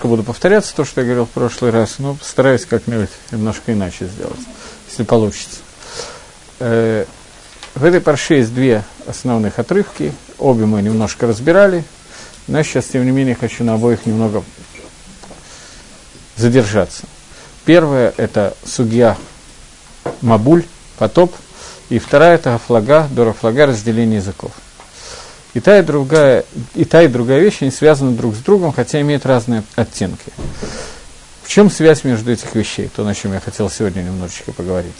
немножко буду повторяться, то, что я говорил в прошлый раз, но постараюсь как-нибудь немножко иначе сделать, если получится. Э, в этой парше есть две основных отрывки, обе мы немножко разбирали, но сейчас, тем не менее, хочу на обоих немного задержаться. Первое – это судья Мабуль, потоп, и вторая – это флага, дора флага, разделение языков. И та и, другая, и та и другая вещь, они связаны друг с другом, хотя имеют разные оттенки. В чем связь между этих вещей? То, на чем я хотел сегодня немножечко поговорить.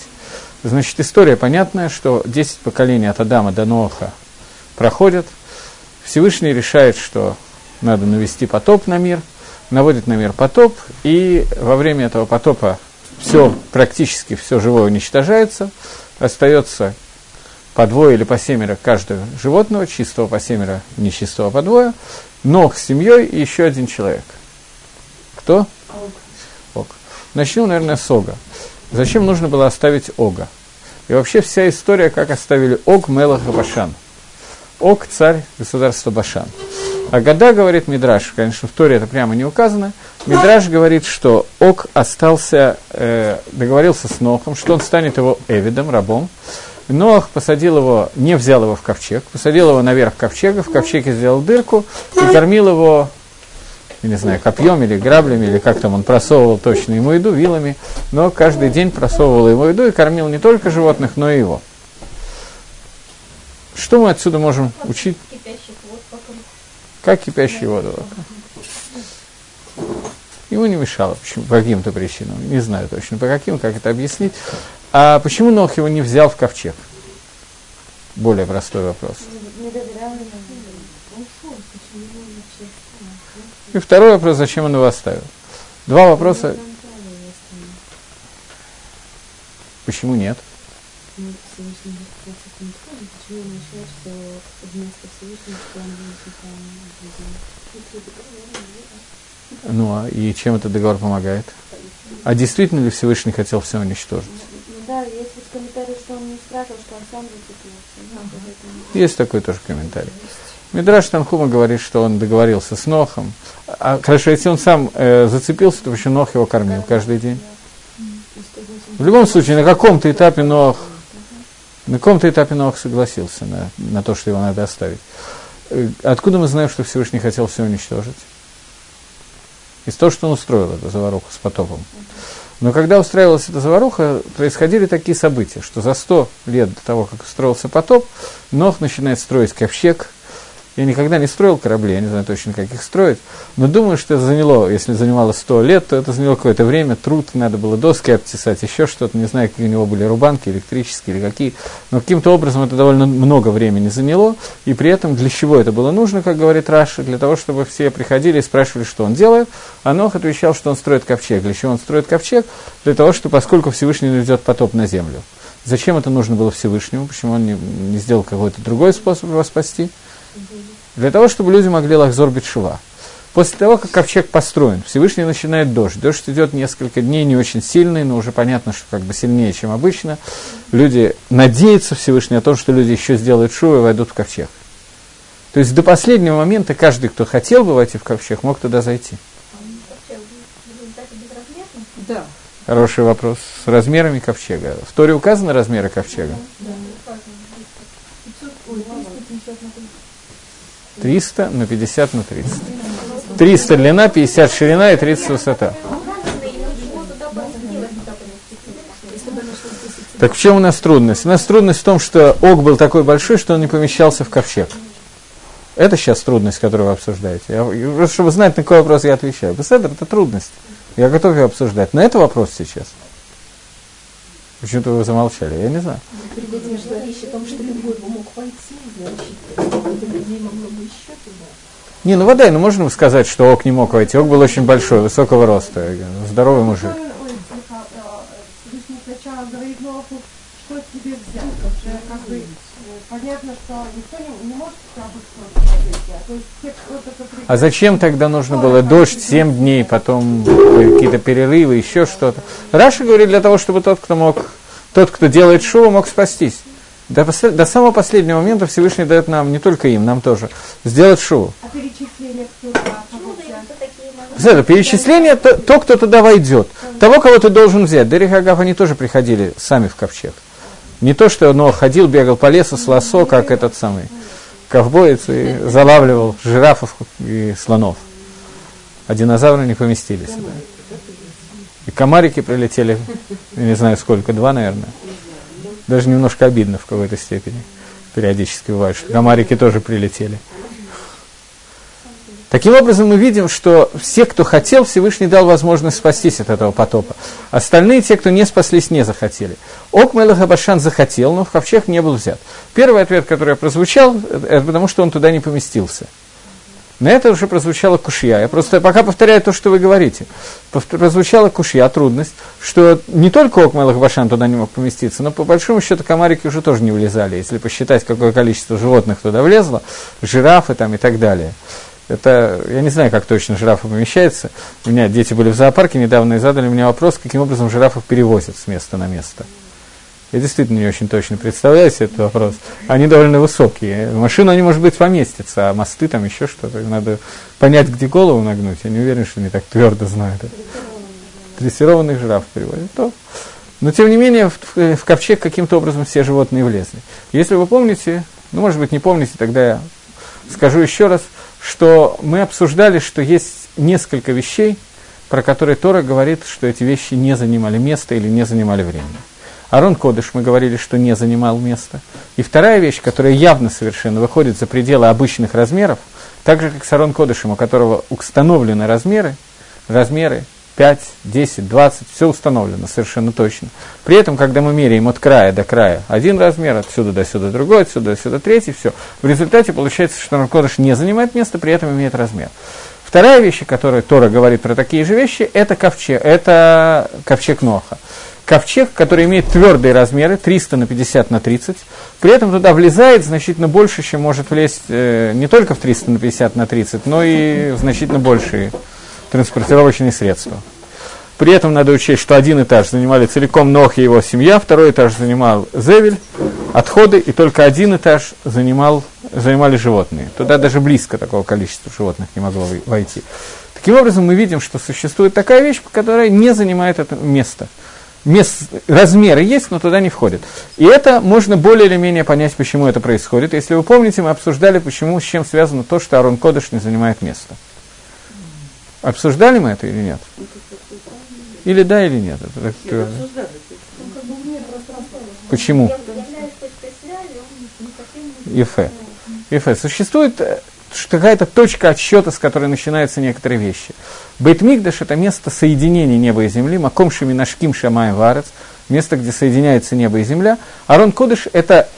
Значит, история понятная, что 10 поколений от Адама до Ноаха проходят. Всевышний решает, что надо навести потоп на мир, наводит на мир потоп, и во время этого потопа все, практически все живое уничтожается, остается по двое или по семеро каждого животного, чистого по семеро, нечистого по двое, ног с семьей и еще один человек. Кто? Ог. Начнем, наверное, с Ога. Зачем нужно было оставить Ога? И вообще вся история, как оставили Ог, Мелах и Башан. Ог – царь государства Башан. А Гада говорит Мидраш, конечно, в Торе это прямо не указано, Мидраш говорит, что Ог остался, э, договорился с Нохом, что он станет его Эвидом, рабом, Ноах посадил его, не взял его в ковчег, посадил его наверх ковчега, в ковчеге сделал дырку и кормил его, я не знаю, копьем или граблями, или как там он просовывал точно ему еду, вилами, но каждый день просовывал ему еду и кормил не только животных, но и его. Что мы отсюда можем учить? Как кипящий воду Ему не мешало, почему, по каким-то причинам, не знаю точно по каким, как это объяснить. А почему Нох его не взял в ковчег? Более простой вопрос. И второй вопрос, зачем он его оставил? Два вопроса. Почему нет? Ну, а и чем этот договор помогает? А действительно ли Всевышний хотел все уничтожить? Да, есть вот комментарий, что он не спрашивал, что он сам зацепился. Есть такой тоже комментарий. Мидраш Танхума говорит, что он договорился с Нохом. А, хорошо, если он сам э, зацепился, то почему Нох его кормил каждый день? В любом случае, на каком-то этапе Нох, на каком-то этапе Нох согласился на, на то, что его надо оставить. Э, откуда мы знаем, что Всевышний хотел все уничтожить? Из того, что он устроил эту заваруху с потопом. Но когда устраивалась эта заваруха, происходили такие события, что за сто лет до того, как устроился потоп, Нох начинает строить ковчег – я никогда не строил корабли, я не знаю точно, как их строить, но думаю, что это заняло, если занимало сто лет, то это заняло какое-то время, труд, надо было доски обтесать, еще что-то, не знаю, какие у него были рубанки, электрические или какие, но каким-то образом это довольно много времени заняло, и при этом для чего это было нужно, как говорит Раша, для того, чтобы все приходили и спрашивали, что он делает, а Нох отвечал, что он строит ковчег. Для чего он строит ковчег? Для того, что поскольку Всевышний наведет потоп на землю. Зачем это нужно было Всевышнему? Почему он не, не сделал какой-то другой способ его спасти? Для того, чтобы люди могли лахзор битшува. После того, как ковчег построен, Всевышний начинает дождь. Дождь идет несколько дней, не очень сильный, но уже понятно, что как бы сильнее, чем обычно. Люди надеются Всевышний о том, что люди еще сделают шоу и войдут в ковчег. То есть до последнего момента каждый, кто хотел бы войти в ковчег, мог туда зайти. Да. Хороший вопрос. С размерами ковчега. В Торе указаны размеры ковчега? Да. 300 на 50 на 30. 300 длина, 50 ширина и 30 высота. Так в чем у нас трудность? У нас трудность в том, что ог был такой большой, что он не помещался в ковчег. Это сейчас трудность, которую вы обсуждаете. Я, чтобы знать, на какой вопрос я отвечаю. Беседер – это трудность. Я готов ее обсуждать. Но это вопрос сейчас. Почему-то вы замолчали, я не знаю. Перед этим шла речь о том, что мог войти, значит, людей могло еще туда. Не, ну вода, ну можно сказать, что Ок не мог войти. Ок был очень большой, высокого роста, здоровый мужик. Не может а зачем тогда нужно было дождь 7 дней, потом какие-то перерывы, еще что-то? Раша говорит для того, чтобы тот, кто мог, тот, кто делает шоу, мог спастись. До, послед, до самого последнего момента Всевышний дает нам, не только им, нам тоже, сделать шоу. А Это перечисление, то, то, кто туда войдет. Того, кого ты должен взять. Дерих Агав, они тоже приходили сами в ковчег. Не то, что он ходил, бегал по лесу с лосо, как этот самый ковбоец, и залавливал жирафов и слонов. А динозавры не поместились. И комарики прилетели, не знаю сколько, два, наверное. Даже немножко обидно в какой-то степени. Периодически бывает, что комарики тоже прилетели. Таким образом, мы видим, что все, кто хотел, Всевышний дал возможность спастись от этого потопа. Остальные, те, кто не спаслись, не захотели. Ок Мелахабашан захотел, но в ковчег не был взят. Первый ответ, который прозвучал, это потому, что он туда не поместился. На это уже прозвучала кушья. Я просто пока повторяю то, что вы говорите. Прозвучала кушья, трудность, что не только Ок Мелахабашан туда не мог поместиться, но по большому счету комарики уже тоже не влезали, если посчитать, какое количество животных туда влезло, жирафы там и так далее. Это, я не знаю, как точно жирафы помещаются. У меня дети были в зоопарке недавно и задали мне вопрос, каким образом жирафов перевозят с места на место. Я действительно не очень точно представляю себе этот вопрос. Они довольно высокие. В машину они, может быть, поместятся, а мосты там еще что-то. Надо понять, где голову нагнуть. Я не уверен, что они так твердо знают. Дрессированных жираф переводят. То. Но, тем не менее, в, в ковчег каким-то образом все животные влезли. Если вы помните, ну, может быть, не помните, тогда я скажу еще раз – что мы обсуждали, что есть несколько вещей, про которые Тора говорит, что эти вещи не занимали места или не занимали времени. Арон Кодыш мы говорили, что не занимал места. И вторая вещь, которая явно совершенно выходит за пределы обычных размеров, так же, как с Арон Кодышем, у которого установлены размеры, размеры 5, 10, 20, все установлено совершенно точно. При этом, когда мы меряем от края до края один размер, отсюда до сюда другой, отсюда до сюда третий, все. В результате получается, что Наркодыш не занимает место, при этом имеет размер. Вторая вещь, которую Тора говорит про такие же вещи, это ковчег, это ковчег Ноха. Ковчег, который имеет твердые размеры, 300 на 50 на 30, при этом туда влезает значительно больше, чем может влезть э, не только в 300 на 50 на 30, но и значительно большие транспортировочные средства. При этом надо учесть, что один этаж занимали целиком Нох и его семья, второй этаж занимал Зевель, отходы, и только один этаж занимал, занимали животные. Туда даже близко такого количества животных не могло войти. Таким образом, мы видим, что существует такая вещь, которая не занимает это место. Мест, размеры есть, но туда не входит. И это можно более или менее понять, почему это происходит. Если вы помните, мы обсуждали, почему, с чем связано то, что Арон Кодыш не занимает место. Обсуждали мы это или нет? Или да, или нет? Это так, Почему? Ефе. Ефе. Существует э, какая-то точка отсчета, с которой начинаются некоторые вещи. Бейтмигдаш – это место соединения неба и земли, Маком Шаминашким Шамай Варец, место, где соединяется небо и земля. Арон Кодыш – это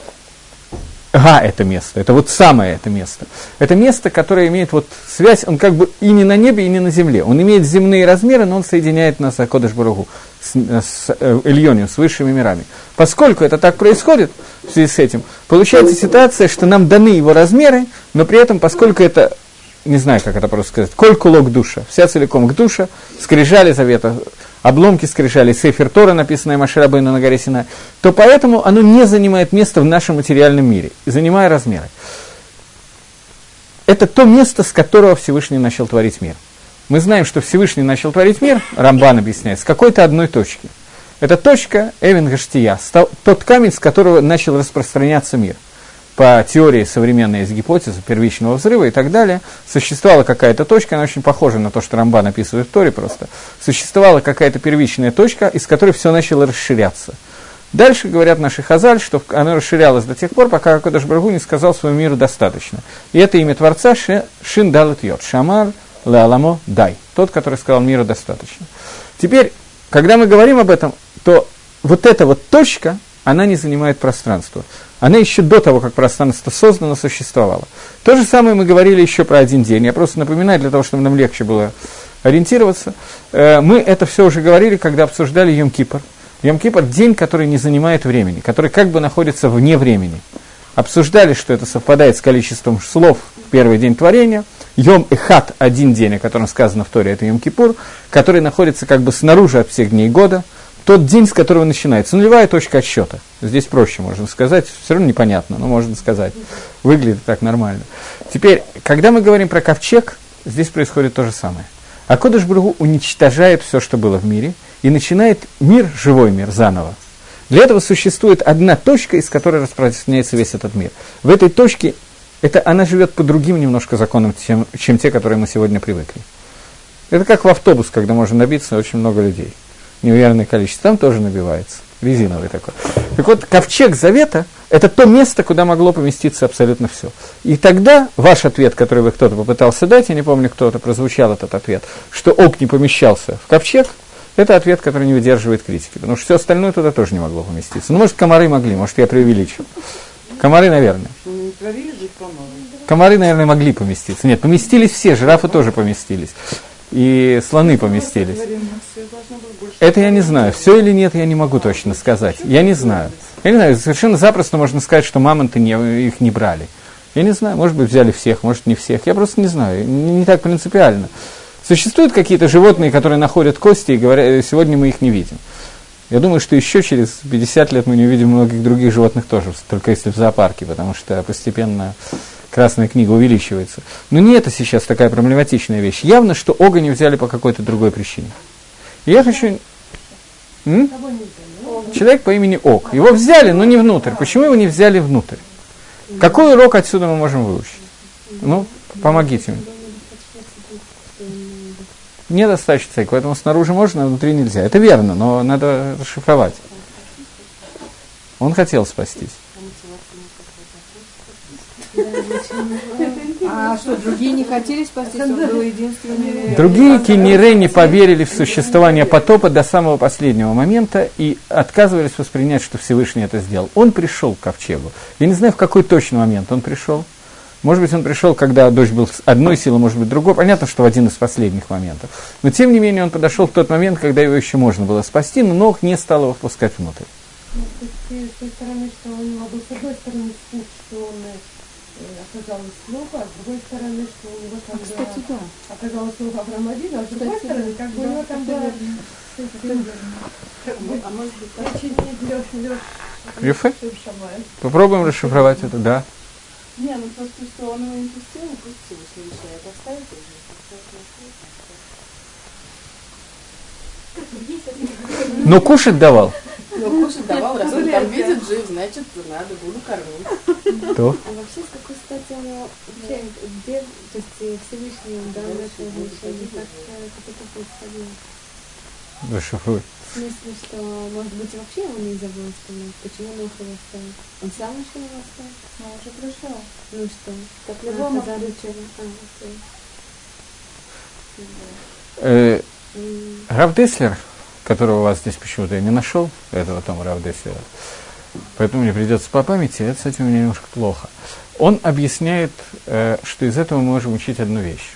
Га – это место, это вот самое это место. Это место, которое имеет вот связь, он как бы и не на небе, и не на земле. Он имеет земные размеры, но он соединяет нас, Акодыш Баругу, с, с э, Ильонью, с высшими мирами. Поскольку это так происходит в связи с этим, получается ситуация, что нам даны его размеры, но при этом, поскольку это не знаю, как это просто сказать, коль кулок душа, вся целиком к душа, скрижали завета, обломки скрижали, Сейфер Тора, написанная Маширабейна на горе Сина, то поэтому оно не занимает место в нашем материальном мире, занимая размеры. Это то место, с которого Всевышний начал творить мир. Мы знаем, что Всевышний начал творить мир, Рамбан объясняет, с какой-то одной точки. Это точка Эвен Гаштия, тот камень, с которого начал распространяться мир – по теории современной есть гипотеза первичного взрыва и так далее, существовала какая-то точка, она очень похожа на то, что Рамбан описывает в Торе просто, существовала какая-то первичная точка, из которой все начало расширяться. Дальше говорят наши хазаль, что оно расширялось до тех пор, пока Акодаш Баргу не сказал своему миру достаточно. И это имя Творца Шин Далат Йод, Шамар Лаламо Дай, тот, который сказал миру достаточно. Теперь, когда мы говорим об этом, то вот эта вот точка, она не занимает пространство она еще до того, как пространство создано, существовала. То же самое мы говорили еще про один день. Я просто напоминаю, для того, чтобы нам легче было ориентироваться. Э, мы это все уже говорили, когда обсуждали Йом-Кипр. Йом-Кипр – день, который не занимает времени, который как бы находится вне времени. Обсуждали, что это совпадает с количеством слов в первый день творения. Йом и Хат – один день, о котором сказано в Торе, это Йом-Кипур, который находится как бы снаружи от всех дней года – тот день, с которого начинается. Нулевая точка отсчета. Здесь проще можно сказать, все равно непонятно, но можно сказать. Выглядит так нормально. Теперь, когда мы говорим про ковчег, здесь происходит то же самое. А Кодыш Брагу уничтожает все, что было в мире, и начинает мир, живой мир, заново. Для этого существует одна точка, из которой распространяется весь этот мир. В этой точке это, она живет по другим немножко законам, чем, чем те, которые мы сегодня привыкли. Это как в автобус, когда можно набиться очень много людей. Неуверенное количество. Там тоже набивается. Резиновый такой. Так вот, ковчег завета – это то место, куда могло поместиться абсолютно все. И тогда ваш ответ, который вы кто-то попытался дать, я не помню, кто-то прозвучал этот ответ, что ок не помещался в ковчег, это ответ, который не выдерживает критики, потому что все остальное туда тоже не могло поместиться. Ну, может, комары могли, может, я преувеличил. Комары, наверное. Комары, наверное, могли поместиться. Нет, поместились все, жирафы тоже поместились. И слоны поместились. Это я не знаю. Все или нет, я не могу точно сказать. Я не знаю. Я не знаю, совершенно запросто можно сказать, что мамонты не, их не брали. Я не знаю, может быть, взяли всех, может, не всех. Я просто не знаю. Не, так принципиально. Существуют какие-то животные, которые находят кости и говорят, сегодня мы их не видим. Я думаю, что еще через 50 лет мы не увидим многих других животных тоже, только если в зоопарке, потому что постепенно Красная книга увеличивается. Но не это сейчас такая проблематичная вещь. Явно, что Ога не взяли по какой-то другой причине. Я хочу... М? Человек по имени Ог. Его взяли, но не внутрь. Почему его не взяли внутрь? Какой урок отсюда мы можем выучить? Ну, помогите мне недостаточно цейк, поэтому снаружи можно, а внутри нельзя. Это верно, но надо расшифровать. Он хотел спастись. А что, другие не хотели спастись? Он был единственный... Другие кинеры не поверили в существование потопа до самого последнего момента и отказывались воспринять, что Всевышний это сделал. Он пришел к ковчегу. Я не знаю, в какой точный момент он пришел. Может быть, он пришел, когда дождь был с одной силы, может быть, другой. Понятно, что в один из последних моментов. Но, тем не менее, он подошел в тот момент, когда его еще можно было спасти, но Ног не стал его впускать внутрь. Ну, с той стороны, что у него был, с одной стороны, что он оказалось плохо, а с другой стороны, что у него там а, кстати, да. оказалось плохо Авраам один, а с другой кстати, стороны, как бы да, у него там было... А может быть, очень Леш, Леш. Попробуем расшифровать это, да. Не, ну просто что он его не пустил, не пустил, что решает оставить уже. Ну, кушать давал. Ну, кушать давал, раз он там видит жив, значит, надо, буду кормить. То? А вообще, с какой стати оно вообще, где, то есть Всевышний дал это разрешение, как это происходило? Расшифруй. В смысле, что, может быть, вообще его нельзя было остановить? Почему Нох его оставил? Он сам решил его оставить? Ну, он уже пришел. Ну что? Как любому а, а, э, Рав Деслер, которого у вас здесь почему-то я не нашел, этого Тома Рав Деслера, поэтому мне придется по памяти, это этим у меня немножко плохо. Он объясняет, э, что из этого мы можем учить одну вещь.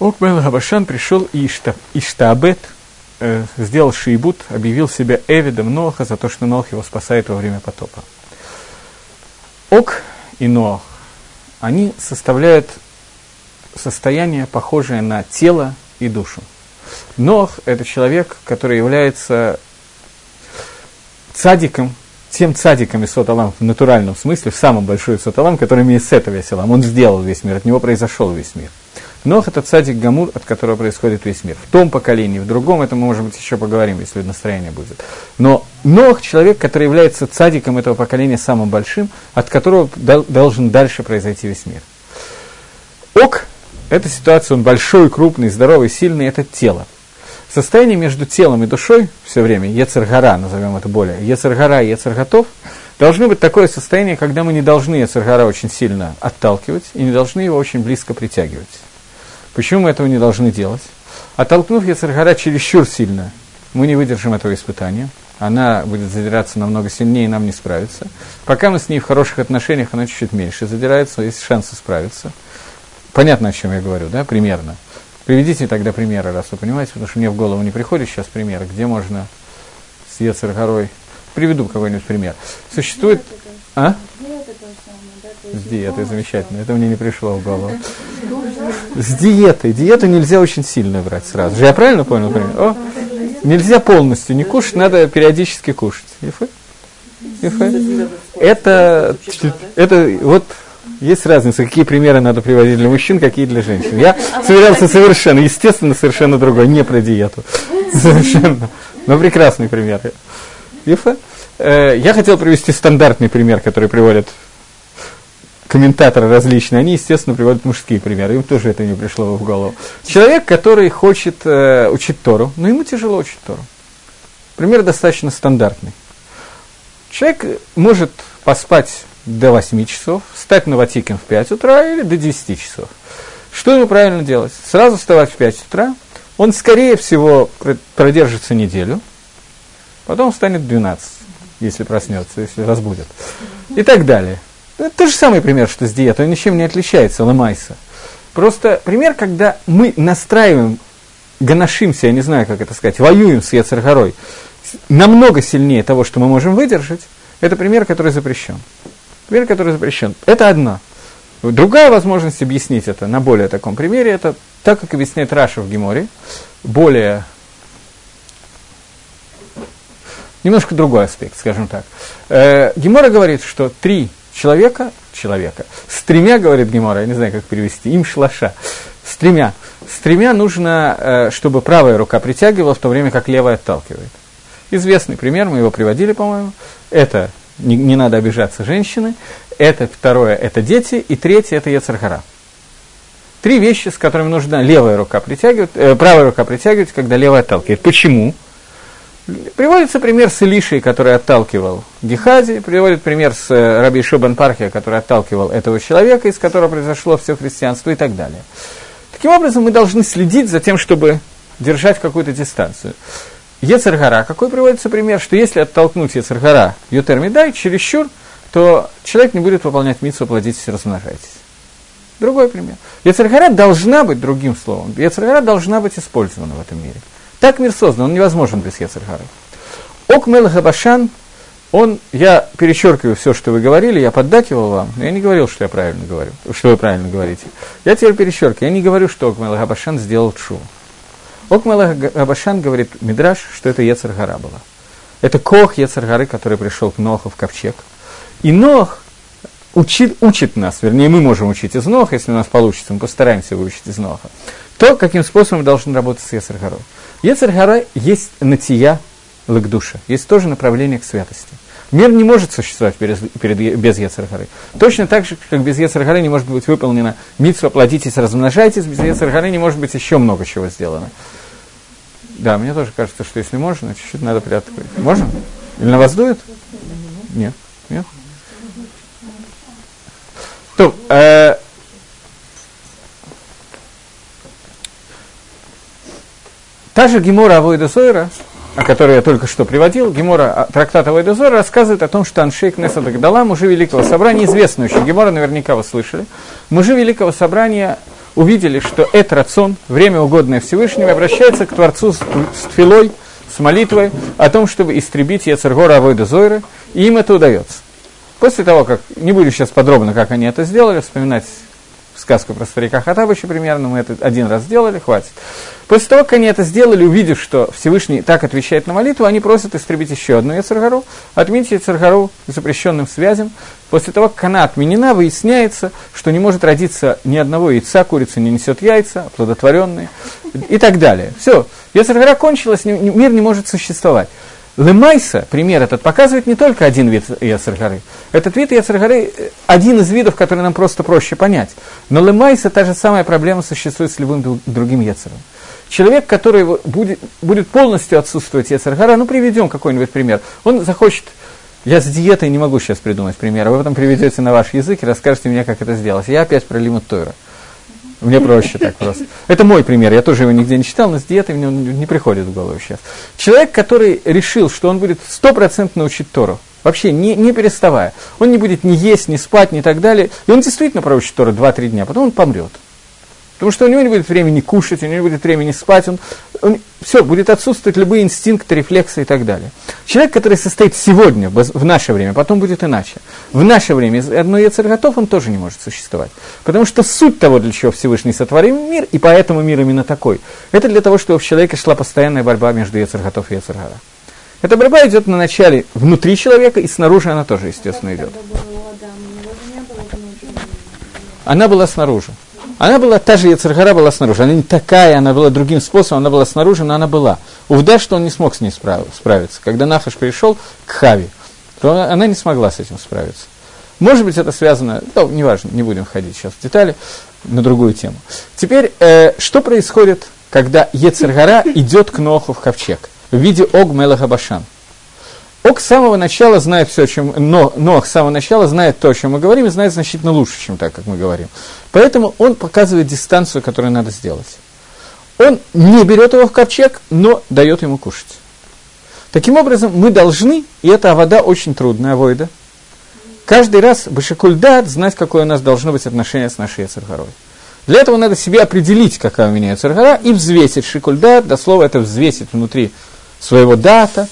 Окмел Габашан пришел и Иштабет – э, сделал шейбут, объявил себя Эвидом Ноаха за то, что Ноах его спасает во время потопа. Ок и Ноах, они составляют состояние, похожее на тело и душу. Ноах – это человек, который является цадиком, тем цадиком из Соталам в натуральном смысле, в самом большой Соталам, который имеет с этого весь Он сделал весь мир, от него произошел весь мир – Нох – это цадик Гамур, от которого происходит весь мир. В том поколении, в другом, это мы, может быть, еще поговорим, если настроение будет. Но Нох – человек, который является цадиком этого поколения самым большим, от которого должен дальше произойти весь мир. Ок – это ситуация, он большой, крупный, здоровый, сильный, это тело. Состояние между телом и душой все время, Ецергара, назовем это более, Ецергара и Ецерготов, должно быть такое состояние, когда мы не должны Ецергара очень сильно отталкивать и не должны его очень близко притягивать. Почему мы этого не должны делать? Оттолкнув Яцергара чересчур сильно, мы не выдержим этого испытания. Она будет задираться намного сильнее, и нам не справиться. Пока мы с ней в хороших отношениях, она чуть-чуть меньше задирается, есть шансы справиться. Понятно, о чем я говорю, да, примерно. Приведите тогда примеры, раз вы понимаете, потому что мне в голову не приходит сейчас примеры, где можно с Ецергорой. Приведу какой-нибудь пример. Существует... А? С диетой, замечательно. Это мне не пришло в голову. С диетой. Диету нельзя очень сильно брать сразу. Же я правильно понял? О, нельзя полностью не кушать, надо периодически кушать. Это, это вот Есть разница, какие примеры надо приводить для мужчин, какие для женщин. Я собирался совершенно, естественно, совершенно другой, не про диету. Совершенно. Но прекрасный пример. Ифа. Э, я хотел привести стандартный пример, который приводят комментаторы различные, они, естественно, приводят мужские примеры, им тоже это не пришло в голову. Человек, который хочет э, учить Тору, но ему тяжело учить Тору. Пример достаточно стандартный. Человек может поспать до 8 часов, встать на ватикин в 5 утра или до 10 часов. Что ему правильно делать? Сразу вставать в 5 утра, он, скорее всего, продержится неделю, потом встанет в 12, если проснется, если разбудят, и так далее. Это тот же самый пример, что с диетой, он ничем не отличается, ломайся. Просто пример, когда мы настраиваем, гоношимся, я не знаю, как это сказать, воюем с Ецаргорой, намного сильнее того, что мы можем выдержать, это пример, который запрещен. Пример, который запрещен. Это одна. Другая возможность объяснить это на более таком примере, это так, как объясняет Раша в Геморе, более немножко другой аспект, скажем так. Э, Гемора говорит, что три человека, человека, с тремя, говорит Гемора, я не знаю, как перевести, им шлаша, с тремя. С тремя нужно, э, чтобы правая рука притягивала, в то время как левая отталкивает. Известный пример, мы его приводили, по-моему. Это, не, не надо обижаться, женщины. Это второе, это дети. И третье, это Ецархара. Три вещи, с которыми нужно левая рука притягивать, э, правая рука притягивать, когда левая отталкивает. Почему? Приводится пример с Илишей, который отталкивал Гехази, приводит пример с э, Раби Шубан Пархия, который отталкивал этого человека, из которого произошло все христианство и так далее. Таким образом, мы должны следить за тем, чтобы держать какую-то дистанцию. Ецаргара, какой приводится пример, что если оттолкнуть Ецаргара Ютер Медай чересчур, то человек не будет выполнять митсу «плодитесь и размножайтесь». Другой пример. Ецаргара должна быть другим словом. Ецаргара должна быть использована в этом мире – так мир создан, он невозможен без Ецархара. Ок Мелахабашан, он, я перечеркиваю все, что вы говорили, я поддакивал вам, но я не говорил, что я правильно говорю, что вы правильно говорите. Я теперь перечеркиваю, я не говорю, что Ок Мелахабашан сделал чу. Ок Мелахабашан говорит Мидраш, что это Ецаргара была. Это Кох Ецаргары, который пришел к Ноху в ковчег. И Нох учит, учит нас, вернее, мы можем учить из Ноха, если у нас получится, мы постараемся выучить из Ноха, то, каким способом мы должны работать с Ецаргарой. Ецаргара есть натия лакдуша, есть тоже направление к святости. Мир не может существовать перед, перед, без Ецаргары. Точно так же, как без Ецаргары не может быть выполнена митсва «плодитесь, размножайтесь», без Ецаргары не может быть еще много чего сделано. Да, мне тоже кажется, что если можно, чуть-чуть надо приоткрыть. Можно? Или на вас дует? Нет. Нет? То, э, Та же Гемора Авойда Зойра, о которой я только что приводил, Гемора, а, трактат Авойда Зойра, рассказывает о том, что Аншейк Несада Гдала, мужи Великого Собрания, известный очень, Гемора наверняка вы слышали, мужи Великого Собрания увидели, что это рацион, время угодное Всевышнему, обращается к Творцу с, с с молитвой о том, чтобы истребить Ецергора Авойда Зойра, и им это удается. После того, как, не буду сейчас подробно, как они это сделали, вспоминать сказку про старика Хатабыча примерно, мы это один раз сделали, хватит. После того, как они это сделали, увидев, что Всевышний так отвечает на молитву, они просят истребить еще одну Яцергару, отменить Яцергару запрещенным связям. После того, как она отменена, выясняется, что не может родиться ни одного яйца, курица не несет яйца, оплодотворенные и так далее. Все, Яцергара кончилась, мир не может существовать. Лемайса, пример этот, показывает не только один вид Яцергары. Этот вид Яцергары – один из видов, который нам просто проще понять. Но Лемайса – та же самая проблема существует с любым другим Яцером. Человек, который будет, будет полностью отсутствовать Яцергара, ну, приведем какой-нибудь пример. Он захочет я с диетой не могу сейчас придумать пример. Вы потом приведете на ваш язык и расскажете мне, как это сделать. Я опять про лимут Тойра. Мне проще так просто. Это мой пример, я тоже его нигде не читал, но с диетой мне он не приходит в голову сейчас. Человек, который решил, что он будет стопроцентно учить Тору, вообще не, не переставая, он не будет ни есть, ни спать, ни так далее, и он действительно проучит Тору 2-3 дня, потом он помрет. Потому что у него не будет времени кушать, у него не будет времени спать, он, он, все, будет отсутствовать любые инстинкты, рефлексы и так далее. Человек, который состоит сегодня, в наше время, потом будет иначе. В наше время одно готов, он тоже не может существовать. Потому что суть того, для чего Всевышний сотворил мир, и поэтому мир именно такой, это для того, чтобы в человеке шла постоянная борьба между Ецерготов и Ецергара. Эта борьба идет на начале внутри человека, и снаружи она тоже, естественно, идет. она была снаружи. Она была, та же Яцергара была снаружи. Она не такая, она была другим способом, она была снаружи, но она была. Увда, что он не смог с ней справиться. Когда Нафаш пришел к Хави, то она не смогла с этим справиться. Может быть, это связано, ну, неважно, не будем входить сейчас в детали, на другую тему. Теперь, э, что происходит, когда Ецергара идет к Ноху в ковчег в виде Ог Мелаха Башан? Ог с самого начала знает все, о чем, но Нох с самого начала знает то, о чем мы говорим, и знает значительно лучше, чем так, как мы говорим. Поэтому он показывает дистанцию, которую надо сделать. Он не берет его в ковчег, но дает ему кушать. Таким образом, мы должны, и эта вода очень трудная, авойда, каждый раз Башикульдат знать, какое у нас должно быть отношение с нашей Яцергарой. Для этого надо себе определить, какая у меня Яцергара, и взвесить Шикульдат, до слова это взвесить внутри своего дата,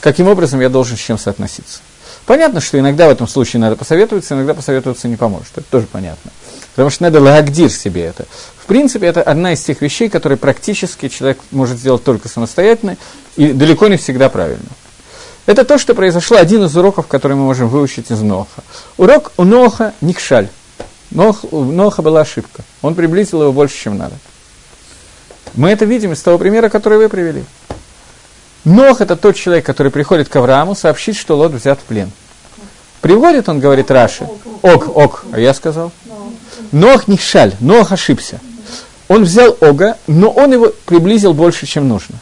каким образом я должен с чем соотноситься. Понятно, что иногда в этом случае надо посоветоваться, иногда посоветоваться не поможет. Это тоже понятно. Потому что надо лагдир себе это. В принципе, это одна из тех вещей, которые практически человек может сделать только самостоятельно и далеко не всегда правильно. Это то, что произошло, один из уроков, который мы можем выучить из Ноха. Урок у Ноха Никшаль. Нох, у Ноха была ошибка. Он приблизил его больше, чем надо. Мы это видим из того примера, который вы привели. Нох – это тот человек, который приходит к Аврааму, сообщить, что Лот взят в плен. Приводит, он говорит Раши, ок, ок, а я сказал. Нох не шаль, Нох ошибся. Он взял Ога, но он его приблизил больше, чем нужно.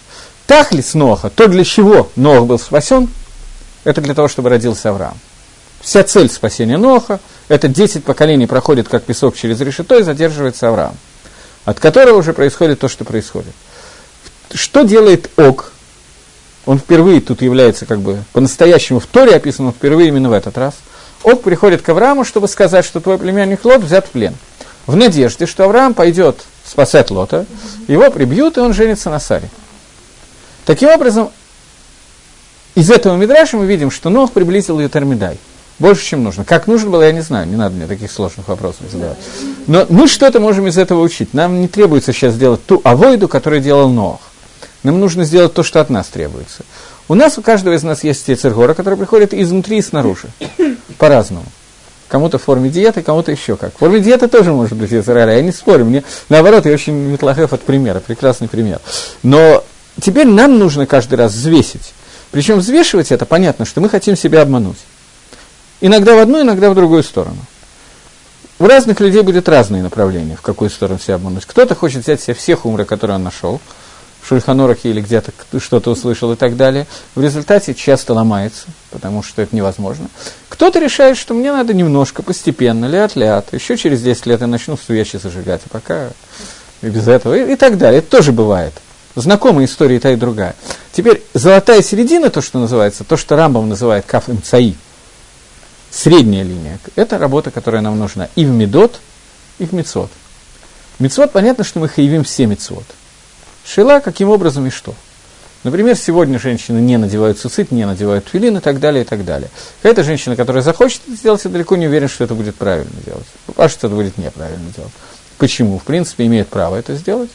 Тахлис Ноха, то, для чего Нох был спасен, это для того, чтобы родился Авраам. Вся цель спасения Ноха – это 10 поколений проходит, как песок через решето, и задерживается Авраам, от которого уже происходит то, что происходит. Что делает Ог? Он впервые тут является как бы по-настоящему в Торе описан, он впервые именно в этот раз. Ог приходит к Аврааму, чтобы сказать, что твой племянник Лот взят в плен. В надежде, что Авраам пойдет спасать Лота, его прибьют, и он женится на Саре. Таким образом, из этого Мидраша мы видим, что Нох приблизил ее Термидай. Больше, чем нужно. Как нужно было, я не знаю, не надо мне таких сложных вопросов задавать. Но мы что-то можем из этого учить. Нам не требуется сейчас сделать ту авойду, которую делал Нох. Нам нужно сделать то, что от нас требуется. У нас, у каждого из нас есть Ецергора, который приходит изнутри и снаружи. По-разному. Кому-то в форме диеты, кому-то еще как. В форме диеты тоже может быть Ецергора, я не спорю. Мне, наоборот, я очень метлахев от примера, прекрасный пример. Но теперь нам нужно каждый раз взвесить. Причем взвешивать это, понятно, что мы хотим себя обмануть. Иногда в одну, иногда в другую сторону. У разных людей будет разные направления, в какую сторону себя обмануть. Кто-то хочет взять себе все хумры, которые он нашел, в Шульханорахе или где-то что-то услышал и так далее. В результате часто ломается, потому что это невозможно. Кто-то решает, что мне надо немножко, постепенно, ляд-ляд, еще через 10 лет я начну свечи зажигать, а пока и без этого, и, и так далее. Это тоже бывает. Знакомая история и та, и другая. Теперь золотая середина, то, что называется, то, что Рамбам называет каф МЦАИ, средняя линия, это работа, которая нам нужна и в Медот, и в Мецот. Мецот, понятно, что мы хаевим все Мецот. Шила, каким образом и что. Например, сегодня женщины не надевают цицит, не надевают твилин и так далее, и так далее. Какая-то женщина, которая захочет это сделать, я далеко не уверен, что это будет правильно делать. А что это будет неправильно делать. Почему? В принципе, имеет право это сделать.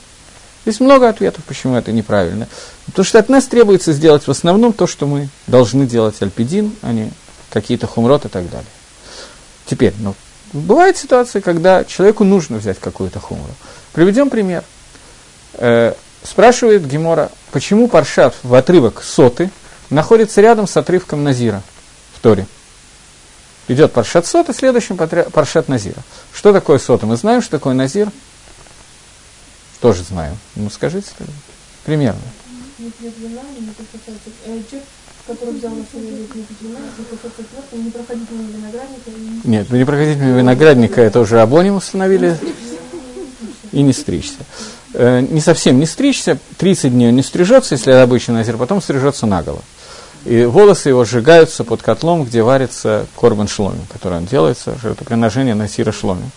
Есть много ответов, почему это неправильно. Потому что от нас требуется сделать в основном то, что мы должны делать альпидин, а не какие-то хумрот и так далее. Теперь, ну, бывают ситуации, когда человеку нужно взять какую-то хумру. Приведем пример. Спрашивает Гемора, почему Паршат в отрывок соты находится рядом с отрывком Назира в Торе. Идет Паршат соты, следующим Паршат Назира. Что такое сота? Мы знаем, что такое Назир? Тоже знаем. Ну, скажите тогда. Примерно. Нет, не проходить мимо виноградника, это уже Абоним установили, и не стричься. Э, не совсем не стричься, 30 дней не стрижется, если это обычный назир, потом стрижется наголо. И волосы его сжигаются под котлом, где варится корбан шломи, который он делается, жертвоприношение насира шломи.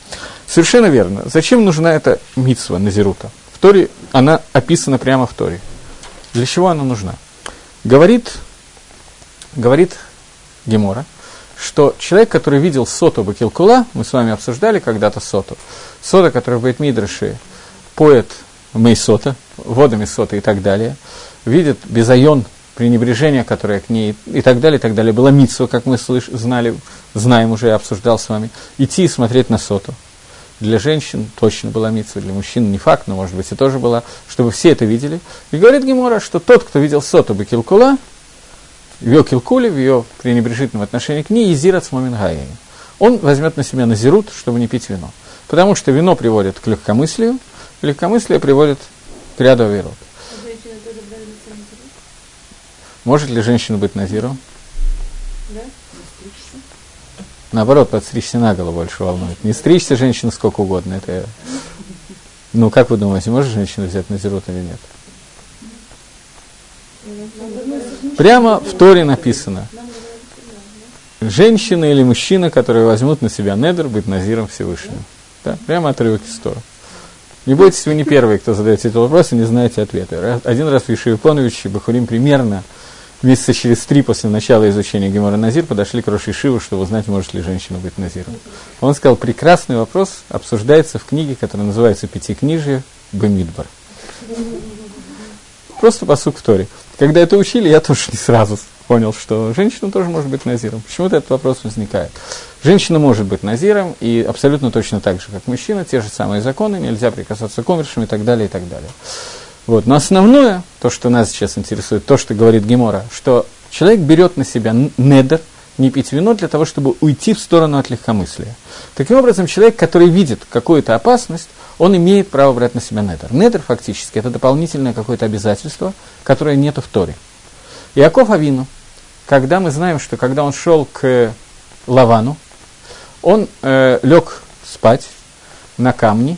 Совершенно верно. Зачем нужна эта митсва назирута? В Торе она описана прямо в Торе. Для чего она нужна? Говорит, говорит Гемора, что человек, который видел соту Бакилкула, мы с вами обсуждали когда-то соту, сота, которая в Бейтмидраше поет Мейсота, водами сота и так далее, видит безайон, пренебрежение, которое к ней и так далее, и так далее. Была митсва, как мы слыш, знали, знаем уже, я обсуждал с вами, идти и смотреть на соту. для женщин точно была митцва, для мужчин не факт, но, может быть, и тоже была, чтобы все это видели. И говорит Гемора, что тот, кто видел соту Бекилкула, в ее килкуле, в ее пренебрежительном отношении к ней, езират с момингаями. Он возьмет на себя назирут, чтобы не пить вино. Потому что вино приводит к легкомыслию, легкомыслие приводит к ряду оверот. Может ли женщина быть назиром? Да? Наоборот, подстричься наголо больше волнует. Не стричься женщина сколько угодно. Это... Ну, как вы думаете, может женщина взять назирот или нет? Прямо в Торе написано. Женщина или мужчина, которые возьмут на себя недр, быть назиром Всевышнего. Да, прямо отрывок из Тора. Не бойтесь, вы не первые, кто задает эти вопросы, не знаете ответа. Один раз в Ишиве Бахурим примерно месяца через три после начала изучения Гемора Назир подошли к Роши Шиву, чтобы узнать, может ли женщина быть Назиром. Он сказал, прекрасный вопрос обсуждается в книге, которая называется «Пятикнижие Бемидбар». Просто по в Торе. Когда это учили, я тоже не сразу понял, что женщина тоже может быть назиром. Почему-то этот вопрос возникает. Женщина может быть назиром, и абсолютно точно так же, как мужчина, те же самые законы, нельзя прикасаться к умершим и так далее, и так далее. Вот. Но основное, то, что нас сейчас интересует, то, что говорит Гемора, что человек берет на себя недер, не пить вино для того, чтобы уйти в сторону от легкомыслия. Таким образом, человек, который видит какую-то опасность, он имеет право брать на себя недер. Недер фактически это дополнительное какое-то обязательство, которое нет в Торе. Иаков Авину, когда мы знаем, что когда он шел к Лавану, он э, лег спать на камни,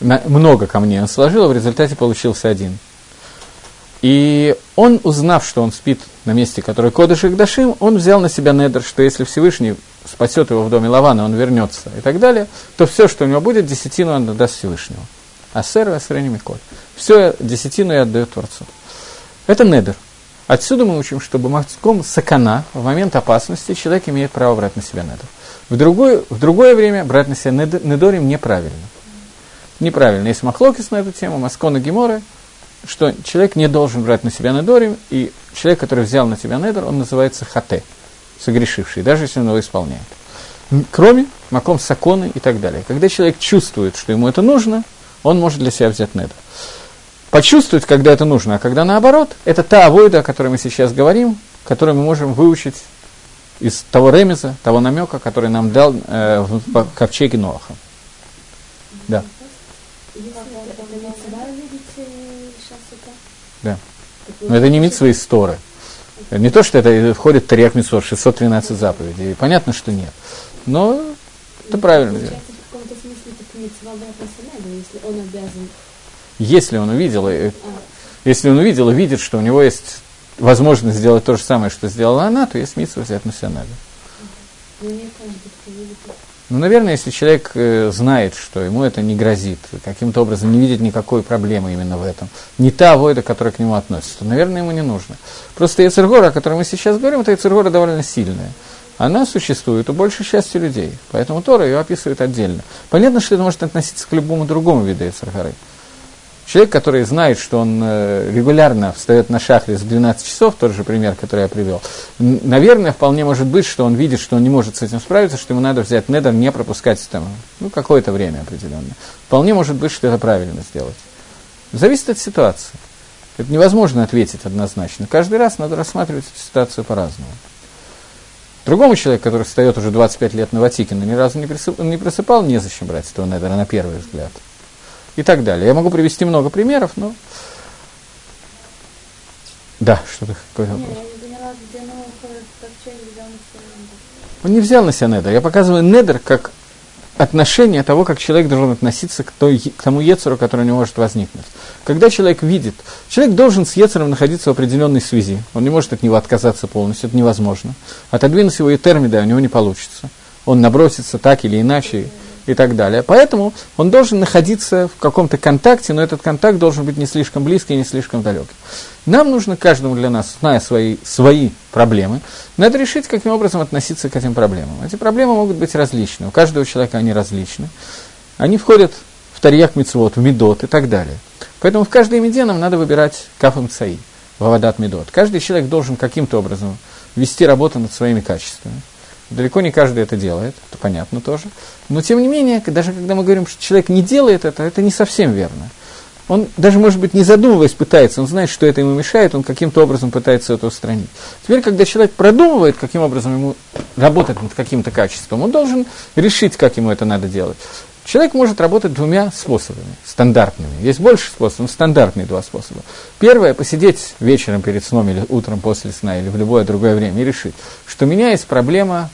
на, много камней он сложил, а в результате получился один. И он, узнав, что он спит на месте, которое Кодыш и Гдашим, он взял на себя недр, что если Всевышний спасет его в доме Лавана, он вернется и так далее, то все, что у него будет, десятину он отдаст Всевышнему. А сэр, а сэр. Все десятину и отдает Творцу. Это недр. Отсюда мы учим, что бумагском сакана, в момент опасности, человек имеет право брать на себя недр. В другое, в другое время брать на себя недорим неправильно неправильно. Есть махлокис на эту тему, Маскона Гемора, что человек не должен брать на себя недорим, и человек, который взял на себя недор, он называется хате, согрешивший, даже если он его исполняет. Кроме маком саконы и так далее. Когда человек чувствует, что ему это нужно, он может для себя взять недор. Почувствовать, когда это нужно, а когда наоборот, это та авойда, о которой мы сейчас говорим, которую мы можем выучить из того ремеза, того намека, который нам дал э, в ковчеге Ноаха. Да. Да. Но это не митсва из Торы. Не то, что это входит в Тарьяк Митсвор, 613 заповедей. Понятно, что нет. Но это правильно. Если он увидел, если он увидел и видит, что у него есть возможность сделать то же самое, что сделала она, то есть митсва взять на себя надо. Ну, наверное, если человек э, знает, что ему это не грозит, каким-то образом не видит никакой проблемы именно в этом, не та авойда, которая к нему относится, то, наверное, ему не нужно. Просто Яцергора, о которой мы сейчас говорим, это Яцергора довольно сильная. Она существует у большей части людей, поэтому Тора ее описывает отдельно. Понятно, что это может относиться к любому другому виду Яцергоры. Человек, который знает, что он э, регулярно встает на шахре с 12 часов, тот же пример, который я привел, наверное, вполне может быть, что он видит, что он не может с этим справиться, что ему надо взять недер, не пропускать там, ну, какое-то время определенное. Вполне может быть, что это правильно сделать. Зависит от ситуации. Это невозможно ответить однозначно. Каждый раз надо рассматривать эту ситуацию по-разному. Другому человеку, который встает уже 25 лет на Ватикина, ни разу не просыпал, не просыпал, незачем брать этого недера на первый взгляд и так далее. Я могу привести много примеров, но... Да, что-то какой вопрос. Он не взял на себя недер. Я показываю недер как отношение того, как человек должен относиться к, той, к тому Ецеру, который у него может возникнуть. Когда человек видит, человек должен с Ецером находиться в определенной связи. Он не может от него отказаться полностью, это невозможно. Отодвинуть его и термида у него не получится. Он набросится так или иначе, и так далее. Поэтому он должен находиться в каком-то контакте, но этот контакт должен быть не слишком близкий и не слишком далекий. Нам нужно каждому для нас, зная свои, свои проблемы, надо решить, каким образом относиться к этим проблемам. Эти проблемы могут быть различны, у каждого человека они различны. Они входят в Тарьяк Мицвод, в Медот и так далее. Поэтому в каждой меде нам надо выбирать Кафам Цаи, Вавадат Медот. Каждый человек должен каким-то образом вести работу над своими качествами. Далеко не каждый это делает, это понятно тоже. Но тем не менее, даже когда мы говорим, что человек не делает это, это не совсем верно. Он даже, может быть, не задумываясь, пытается, он знает, что это ему мешает, он каким-то образом пытается это устранить. Теперь, когда человек продумывает, каким образом ему работать над каким-то качеством, он должен решить, как ему это надо делать. Человек может работать двумя способами, стандартными. Есть больше способов, но стандартные два способа. Первое – посидеть вечером перед сном или утром после сна или в любое другое время и решить, что у меня есть проблема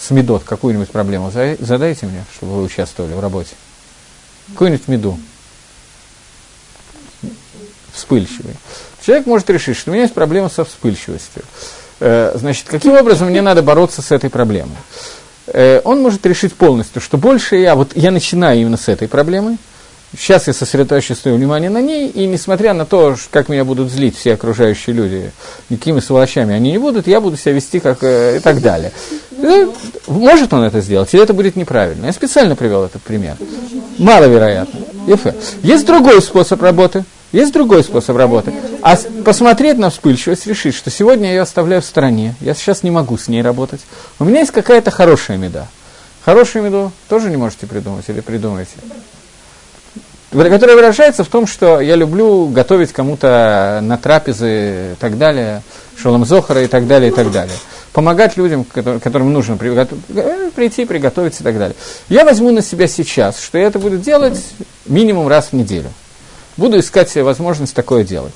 с медот. Какую-нибудь проблему задайте мне, чтобы вы участвовали в работе. Какую-нибудь меду. Вспыльчивый. Человек может решить, что у меня есть проблема со вспыльчивостью. Э, значит, каким образом мне надо бороться с этой проблемой? Э, он может решить полностью, что больше я, вот я начинаю именно с этой проблемы, сейчас я сосредоточу свое внимание на ней, и несмотря на то, как меня будут злить все окружающие люди, никакими сволочами они не будут, я буду себя вести как э, и так далее. Ну, может он это сделать, или это будет неправильно? Я специально привел этот пример. Маловероятно. Есть другой способ работы – есть другой способ работы. А посмотреть на вспыльчивость, решить, что сегодня я ее оставляю в стороне, я сейчас не могу с ней работать. У меня есть какая-то хорошая меда. Хорошую меду тоже не можете придумать или придумаете? Которая выражается в том, что я люблю готовить кому-то на трапезы и так далее, шолом зохара и так далее, и так далее. Помогать людям, которым нужно э, прийти, приготовить и так далее. Я возьму на себя сейчас, что я это буду делать минимум раз в неделю буду искать себе возможность такое делать.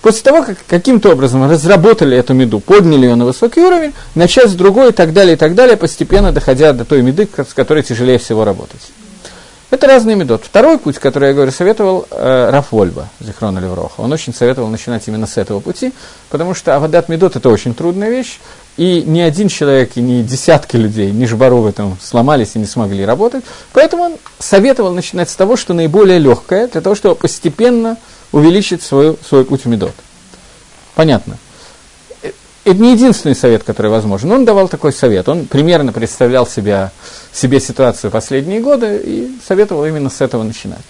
После того, как каким-то образом разработали эту меду, подняли ее на высокий уровень, начать с другой и так далее, и так далее, постепенно доходя до той меды, с которой тяжелее всего работать. Это разные медот. Второй путь, который я говорю, советовал э, Раф Вольба, Левроха. Он очень советовал начинать именно с этого пути, потому что Авадат Медот – это очень трудная вещь, и ни один человек, и ни десятки людей, ни в этом сломались и не смогли работать. Поэтому он советовал начинать с того, что наиболее легкое, для того, чтобы постепенно увеличить свой, свой путь медот. Понятно. Э, это не единственный совет, который возможен. Он давал такой совет. Он примерно представлял себя, себе ситуацию последние годы и советовал именно с этого начинать.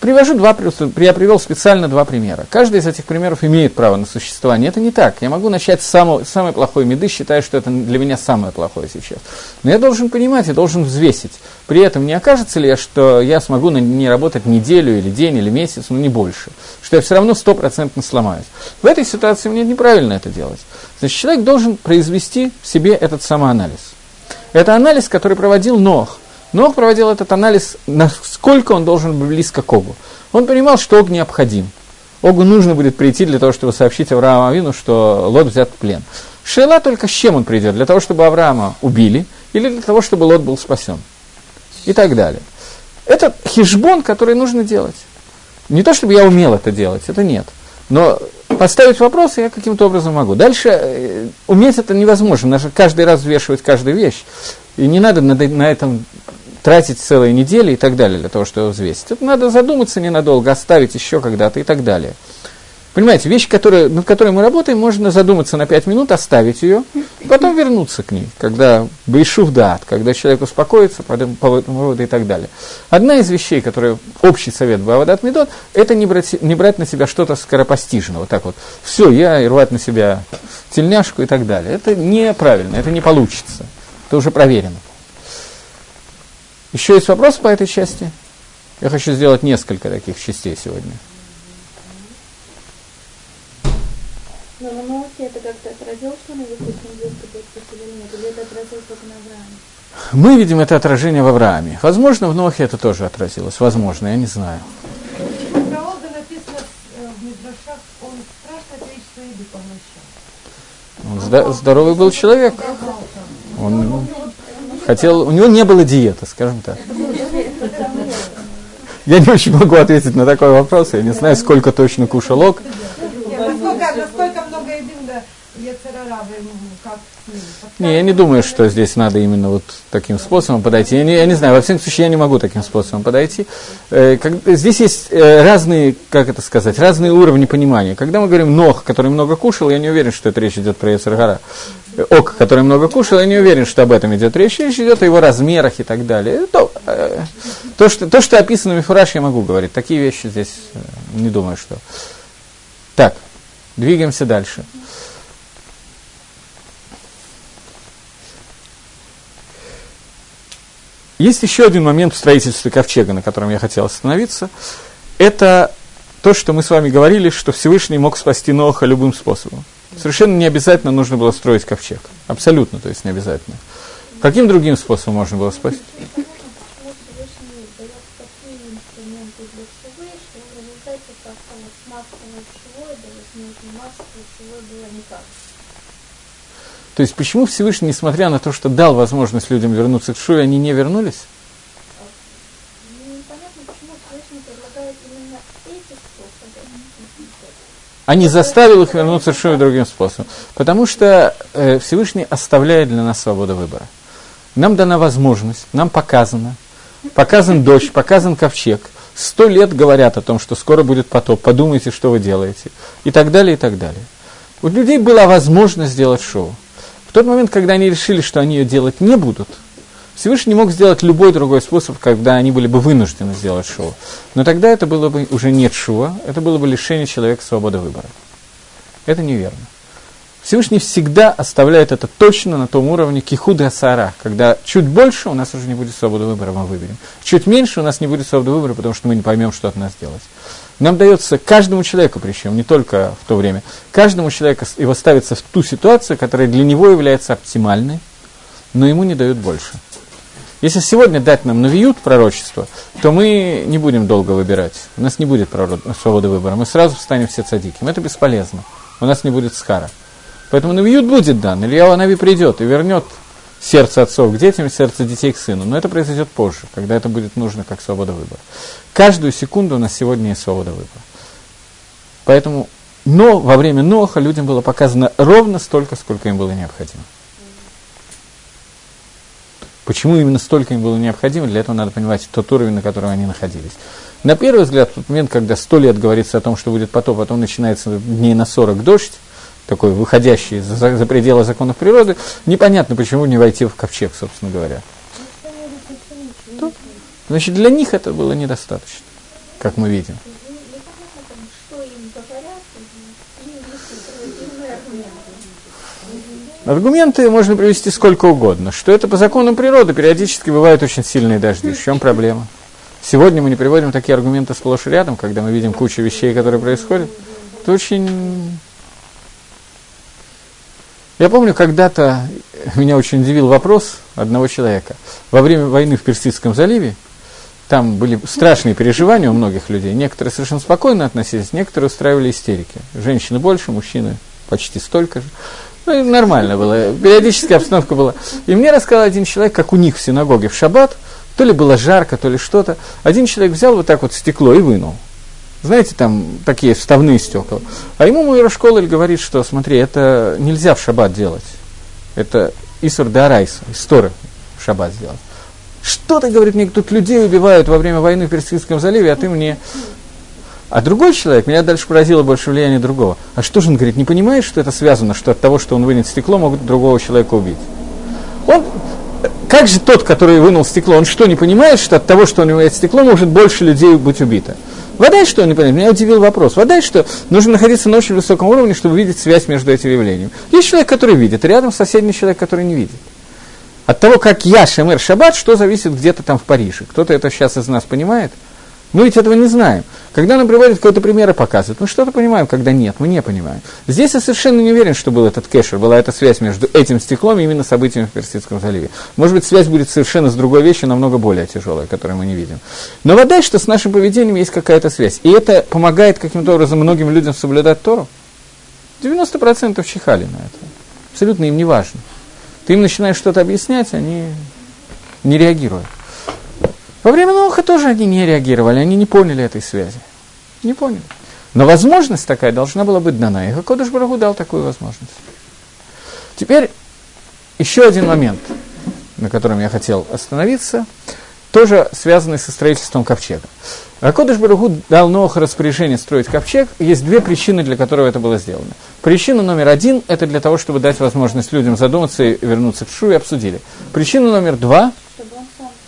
Привожу два, я привел специально два примера. Каждый из этих примеров имеет право на существование. Это не так. Я могу начать с самого, самой плохой меды, считая, что это для меня самое плохое сейчас. Но я должен понимать, я должен взвесить. При этом не окажется ли я, что я смогу на не работать неделю или день или месяц, но не больше. Что я все равно стопроцентно сломаюсь. В этой ситуации мне неправильно это делать. Значит, человек должен произвести в себе этот самоанализ. Это анализ, который проводил Нох – Нох проводил этот анализ, насколько он должен быть близко к Огу. Он понимал, что Ог необходим. Огу нужно будет прийти для того, чтобы сообщить Аврааму Авину, что Лот взят в плен. Шейла только с чем он придет? Для того, чтобы Авраама убили, или для того, чтобы Лот был спасен? И так далее. Это хижбон, который нужно делать. Не то, чтобы я умел это делать, это нет. Но поставить вопрос я каким-то образом могу. Дальше э, уметь это невозможно. Надо каждый раз взвешивать каждую вещь. И не надо на, на этом тратить целые недели и так далее для того, чтобы взвесить. Тут надо задуматься ненадолго, оставить еще когда-то и так далее. Понимаете, вещь, которая, над которой мы работаем, можно задуматься на 5 минут, оставить ее, потом вернуться к ней, когда бейшув дат, когда человек успокоится по, по этому поводу и так далее. Одна из вещей, которая общий совет Бавадат Медот, это не брать, не брать на себя что-то скоропостижного. Вот так вот, все, я и рвать на себя тельняшку и так далее. Это неправильно, это не получится. Это уже проверено. Еще есть вопросы по этой части? Я хочу сделать несколько таких частей сегодня. Но на Ноахе это как-то отразилось, что на выходе или это отразилось только на Аврааме? Мы видим это отражение в Аврааме. Возможно, в Нохе это тоже отразилось. Возможно, я не знаю. Он здоровый был человек. Он хотел, у него не было диеты, скажем так. Я не очень могу ответить на такой вопрос, я не знаю, сколько точно кушал ок. Не, я не думаю, что здесь надо именно вот таким способом подойти. Я не, я не знаю, во всяком случае, я не могу таким способом подойти. Э, как, здесь есть э, разные, как это сказать, разные уровни понимания. Когда мы говорим «ног», который много кушал, я не уверен, что это речь идет про Ецаргара. «Ок», который много кушал, я не уверен, что об этом идет речь. Речь идет о его размерах и так далее. То, э, то, что, то, что описано в Мифураж, я могу говорить. Такие вещи здесь э, не думаю, что... Так, двигаемся дальше. Есть еще один момент в строительстве ковчега, на котором я хотел остановиться. Это то, что мы с вами говорили, что Всевышний мог спасти Ноха любым способом. Совершенно не обязательно нужно было строить ковчег. Абсолютно, то есть не обязательно. Каким другим способом можно было спасти? То есть почему Всевышний, несмотря на то, что дал возможность людям вернуться к Шуе, они не вернулись? а не заставил их вернуться совершенно другим способом. Потому что э, Всевышний оставляет для нас свободу выбора. Нам дана возможность, нам показано, показан дождь, показан ковчег. Сто лет говорят о том, что скоро будет потоп, подумайте, что вы делаете. И так далее, и так далее. У людей была возможность сделать шоу. В тот момент, когда они решили, что они ее делать не будут – Всевышний мог сделать любой другой способ, когда они были бы вынуждены сделать шоу. Но тогда это было бы уже не шува, это было бы лишение человека свободы выбора. Это неверно. Всевышний всегда оставляет это точно на том уровне кихуда асара, когда чуть больше у нас уже не будет свободы выбора, мы выберем. Чуть меньше у нас не будет свободы выбора, потому что мы не поймем, что от нас делать. Нам дается каждому человеку, причем не только в то время, каждому человеку его ставится в ту ситуацию, которая для него является оптимальной, но ему не дают больше. Если сегодня дать нам навиют пророчество, то мы не будем долго выбирать. У нас не будет свободы выбора. Мы сразу станем все цадиким. Это бесполезно. У нас не будет схара. Поэтому навиют будет дан. Илья Нави придет и вернет сердце отцов к детям, сердце детей к сыну. Но это произойдет позже, когда это будет нужно как свобода выбора. Каждую секунду у нас сегодня есть свобода выбора. Поэтому но во время Ноха людям было показано ровно столько, сколько им было необходимо. Почему именно столько им было необходимо, для этого надо понимать тот уровень, на котором они находились. На первый взгляд, в тот момент, когда сто лет говорится о том, что будет потоп, потом начинается дней на 40 дождь, такой выходящий за, за пределы законов природы, непонятно, почему не войти в ковчег, собственно говоря. То, значит, для них это было недостаточно, как мы видим. Аргументы можно привести сколько угодно, что это по законам природы периодически бывают очень сильные дожди. В чем проблема? Сегодня мы не приводим такие аргументы сплошь и рядом, когда мы видим кучу вещей, которые происходят. Это очень... Я помню, когда-то меня очень удивил вопрос одного человека. Во время войны в Персидском заливе, там были страшные переживания у многих людей. Некоторые совершенно спокойно относились, некоторые устраивали истерики. Женщины больше, мужчины почти столько же. Ну, нормально было, периодически обстановка была. И мне рассказал один человек, как у них в синагоге в шаббат, то ли было жарко, то ли что-то. Один человек взял вот так вот стекло и вынул. Знаете, там такие вставные стекла. А ему мой Рашколель говорит, что, смотри, это нельзя в шаббат делать. Это Исур Дарайса, история в шаббат сделать. Что ты, говорит, мне тут людей убивают во время войны в Персидском заливе, а ты мне а другой человек, меня дальше поразило больше влияние другого. А что же он говорит, не понимаешь, что это связано, что от того, что он вынет стекло, могут другого человека убить? Он, как же тот, который вынул стекло, он что, не понимает, что от того, что он вынет стекло, может больше людей быть убито? Вода, что он не понимает? Меня удивил вопрос. Вода, что нужно находиться на очень высоком уровне, чтобы видеть связь между этими явлениями. Есть человек, который видит, рядом соседний человек, который не видит. От того, как я, Шамер Шаббат, что зависит где-то там в Париже. Кто-то это сейчас из нас понимает – мы ведь этого не знаем. Когда нам приводят какой-то пример и показывают, мы что-то понимаем, когда нет, мы не понимаем. Здесь я совершенно не уверен, что был этот кэшер, была эта связь между этим стеклом и именно событиями в Персидском заливе. Может быть, связь будет совершенно с другой вещью, намного более тяжелой, которую мы не видим. Но вода, что с нашим поведением есть какая-то связь. И это помогает каким-то образом многим людям соблюдать Тору. 90% чихали на это. Абсолютно им не важно. Ты им начинаешь что-то объяснять, они не реагируют. Во время Ноха тоже они не реагировали, они не поняли этой связи. Не поняли. Но возможность такая должна была быть дана. И Хакодыш Барагу дал такую возможность. Теперь еще один момент, на котором я хотел остановиться, тоже связанный со строительством ковчега. Ракодыш Барагу дал Ноха распоряжение строить ковчег. Есть две причины, для которого это было сделано. Причина номер один – это для того, чтобы дать возможность людям задуматься и вернуться к Шу и обсудили. Причина номер два –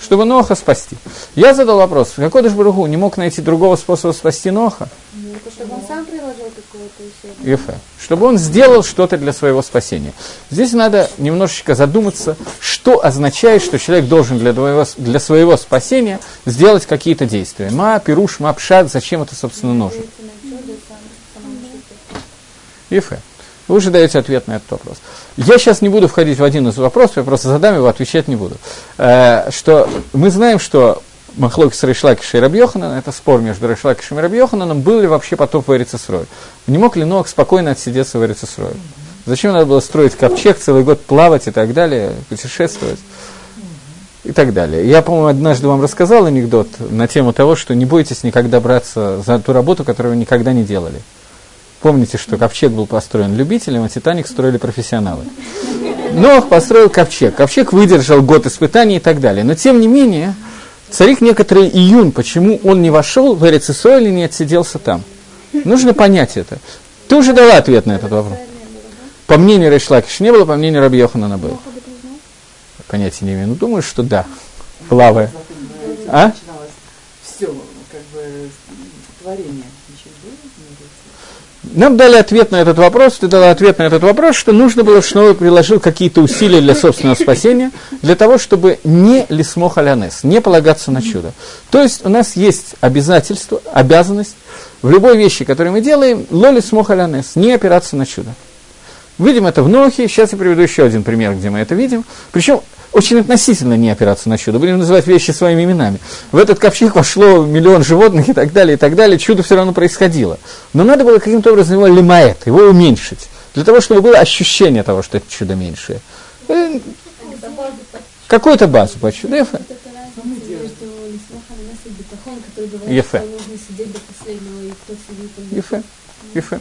чтобы Ноха спасти. Я задал вопрос, какой Баруху не мог найти другого способа спасти Ноха? Ну, чтобы он сам приложил какое-то усилие. Чтобы он сделал что-то для своего спасения. Здесь надо немножечко задуматься, что означает, что человек должен для, своего, для своего спасения сделать какие-то действия. Ма, пируш, ма, пшат, зачем это, собственно, нужно? Ефе. Вы уже даете ответ на этот вопрос. Я сейчас не буду входить в один из вопросов, я просто задам его, отвечать не буду. Э, что мы знаем, что Махлоки с Рейшлакиша и Рабьохананом, это спор между Рейшлакишем и Рабьохананом, был ли вообще потоп в Эрицесрой? Не мог ли Ног спокойно отсидеться в Эрицесрой? Зачем надо было строить ковчег, целый год плавать и так далее, путешествовать? И так далее. Я, по-моему, однажды вам рассказал анекдот на тему того, что не бойтесь никогда браться за ту работу, которую вы никогда не делали. Помните, что ковчег был построен любителем, а Титаник строили профессионалы. Нох построил ковчег. Ковчег выдержал год испытаний и так далее. Но, тем не менее, царик некоторый июнь, почему он не вошел в Эрицесой или не отсиделся там. Нужно понять это. Ты уже дала ответ на этот вопрос. По мнению Решлакиш не было, по мнению Раби Йоханана было. Понятия не имею. Ну, думаю, что да. Плавая. А? Все, как бы, творение. Нам дали ответ на этот вопрос, ты дала ответ на этот вопрос, что нужно было, чтобы он приложил какие-то усилия для собственного спасения, для того, чтобы не лисмох алянес, не полагаться на чудо. То есть у нас есть обязательство, обязанность в любой вещи, которую мы делаем, лоли смох алянес, не опираться на чудо. Видим это в Нохе, сейчас я приведу еще один пример, где мы это видим. Причем очень относительно не опираться на чудо, будем называть вещи своими именами. В этот ковчег вошло миллион животных и так далее, и так далее, чудо все равно происходило. Но надо было каким-то образом его лимаэт, его уменьшить, для того, чтобы было ощущение того, что это чудо меньшее. Э, какую-то базу по чуду. Ефе. Ефе. Ефе. Ефе. Ефе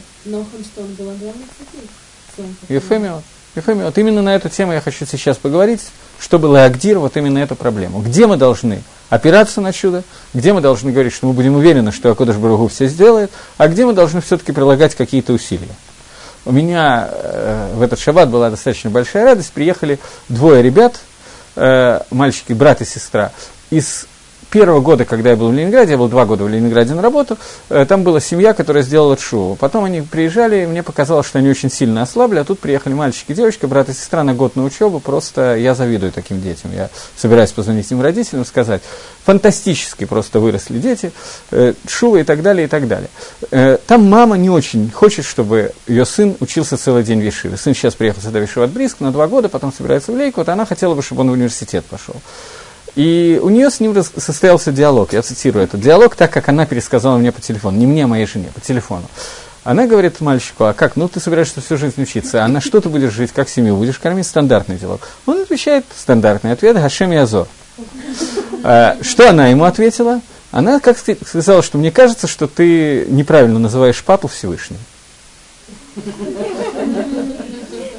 Ефеми, вот именно на эту тему я хочу сейчас поговорить, чтобы Леагдир вот именно эту проблему. Где мы должны опираться на чудо, где мы должны говорить, что мы будем уверены, что Акодыш Баругу все сделает, а где мы должны все-таки прилагать какие-то усилия. У меня э, в этот шаббат была достаточно большая радость. Приехали двое ребят, э, мальчики, брат и сестра, из первого года, когда я был в Ленинграде, я был два года в Ленинграде на работу, э, там была семья, которая сделала шоу. Потом они приезжали, и мне показалось, что они очень сильно ослабли, а тут приехали мальчики девочка, брат и сестра на год на учебу, просто я завидую таким детям. Я собираюсь позвонить им родителям, сказать, фантастически просто выросли дети, э, шува и так далее, и так далее. Э, там мама не очень хочет, чтобы ее сын учился целый день в Ешиве. Сын сейчас приехал сюда в Ешиват Бриск на два года, потом собирается в Лейку, вот она хотела бы, чтобы он в университет пошел. И у нее с ним состоялся диалог, я цитирую этот диалог, так как она пересказала мне по телефону, не мне, а моей жене, по телефону. Она говорит мальчику, а как, ну ты собираешься всю жизнь учиться, а на что ты будешь жить, как семью будешь кормить, стандартный диалог. Он отвечает стандартный ответ, Гашем Язор. А, что она ему ответила? Она как сказала, что мне кажется, что ты неправильно называешь папу Всевышним.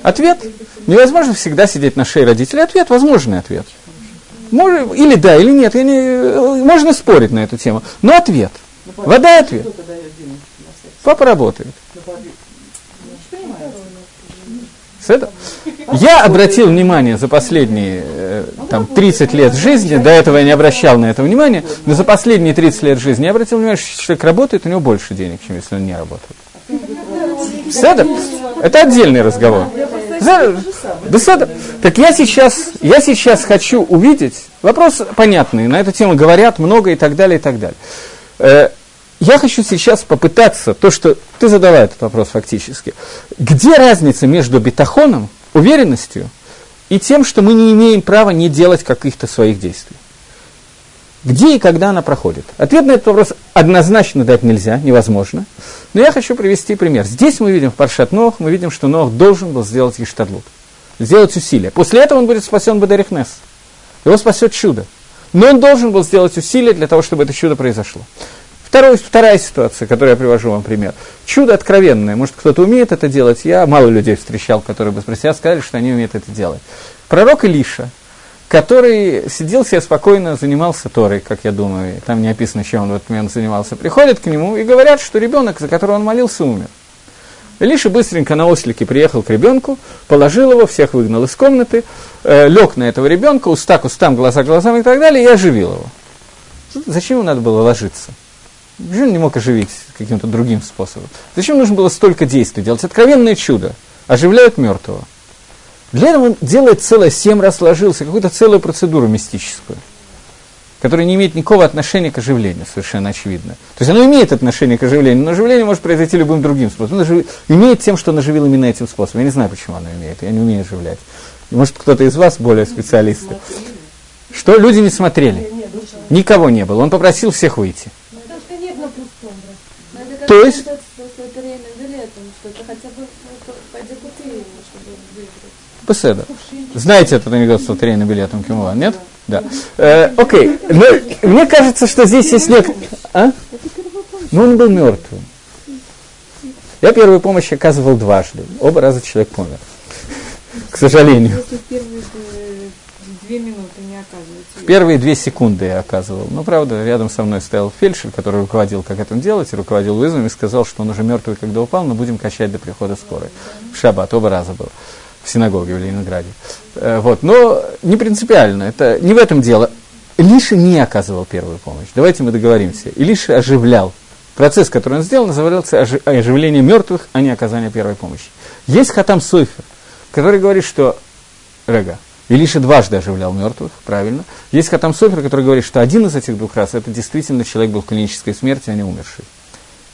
Ответ. Невозможно всегда сидеть на шее родителей. Ответ, возможный ответ. Может, или да, или нет. Я не, можно спорить на эту тему. Но ответ. Вода и ответ. Папа работает. Это? Я обратил внимание за последние э, там, 30 лет жизни, до этого я не обращал на это внимания, но за последние 30 лет жизни я обратил внимание, что человек работает, у него больше денег, чем если он не работает. Это, это отдельный разговор. Беседа. Так я сейчас, я сейчас хочу увидеть, вопрос понятный, на эту тему говорят много и так далее, и так далее. Э, я хочу сейчас попытаться, то, что ты задала этот вопрос фактически, где разница между бетахоном, уверенностью, и тем, что мы не имеем права не делать каких-то своих действий? Где и когда она проходит? Ответ на этот вопрос однозначно дать нельзя, невозможно. Но я хочу привести пример. Здесь мы видим в Паршат Нох, мы видим, что Нох должен был сделать Иштадлут, сделать усилия. После этого он будет спасен Бадарихнес. Его спасет чудо. Но он должен был сделать усилия для того, чтобы это чудо произошло. Второй, вторая ситуация, которую я привожу вам пример. Чудо откровенное. Может, кто-то умеет это делать. Я мало людей встречал, которые бы про себя сказали, что они умеют это делать. Пророк Илиша, который сидел себе спокойно, занимался Торой, как я думаю, там не описано, чем он в этот момент занимался, приходят к нему и говорят, что ребенок, за которого он молился, умер. Илиша быстренько на ослике приехал к ребенку, положил его, всех выгнал из комнаты, э, лег на этого ребенка, уста к устам, глаза к глазам и так далее, и оживил его. Зачем ему надо было ложиться? Почему он не мог оживить каким-то другим способом? Зачем нужно было столько действий делать? Откровенное чудо. Оживляют мертвого. Для этого он делает целое, семь раз ложился, какую-то целую процедуру мистическую, которая не имеет никакого отношения к оживлению, совершенно очевидно. То есть оно имеет отношение к оживлению, но оживление может произойти любым другим способом. Оно ожив... имеет тем, что он оживил именно этим способом. Я не знаю, почему оно имеет, я не умею оживлять. Может, кто-то из вас более специалисты. Что люди не смотрели? Никого не было. Он попросил всех выйти. Потому что Беседа. Знаете этот анекдот с лотерейным билетом Кимова, нет? Да. Э, окей. Но мне кажется, что здесь есть некоторые... А? Ну, он был мертвым. Я первую помощь оказывал дважды. Оба раза человек помер. К сожалению. Если первые э, две минуты не оказывается. В первые две секунды я оказывал. Ну, правда, рядом со мной стоял фельдшер, который руководил, как это делать, и руководил вызовом, и сказал, что он уже мертвый, когда упал, но будем качать до прихода скорой. В шаббат, оба раза был. В синагоге в Ленинграде. Э, вот. Но не принципиально, это не в этом дело. Илиша не оказывал первую помощь. Давайте мы договоримся. Илиша оживлял. Процесс, который он сделал, назывался ожи- оживление мертвых, а не оказание первой помощи. Есть Хатам Сойфер, который говорит, что Рега, Илиша дважды оживлял мертвых, правильно. Есть Хатам Софер, который говорит, что один из этих двух раз, это действительно человек был в клинической смерти, а не умерший.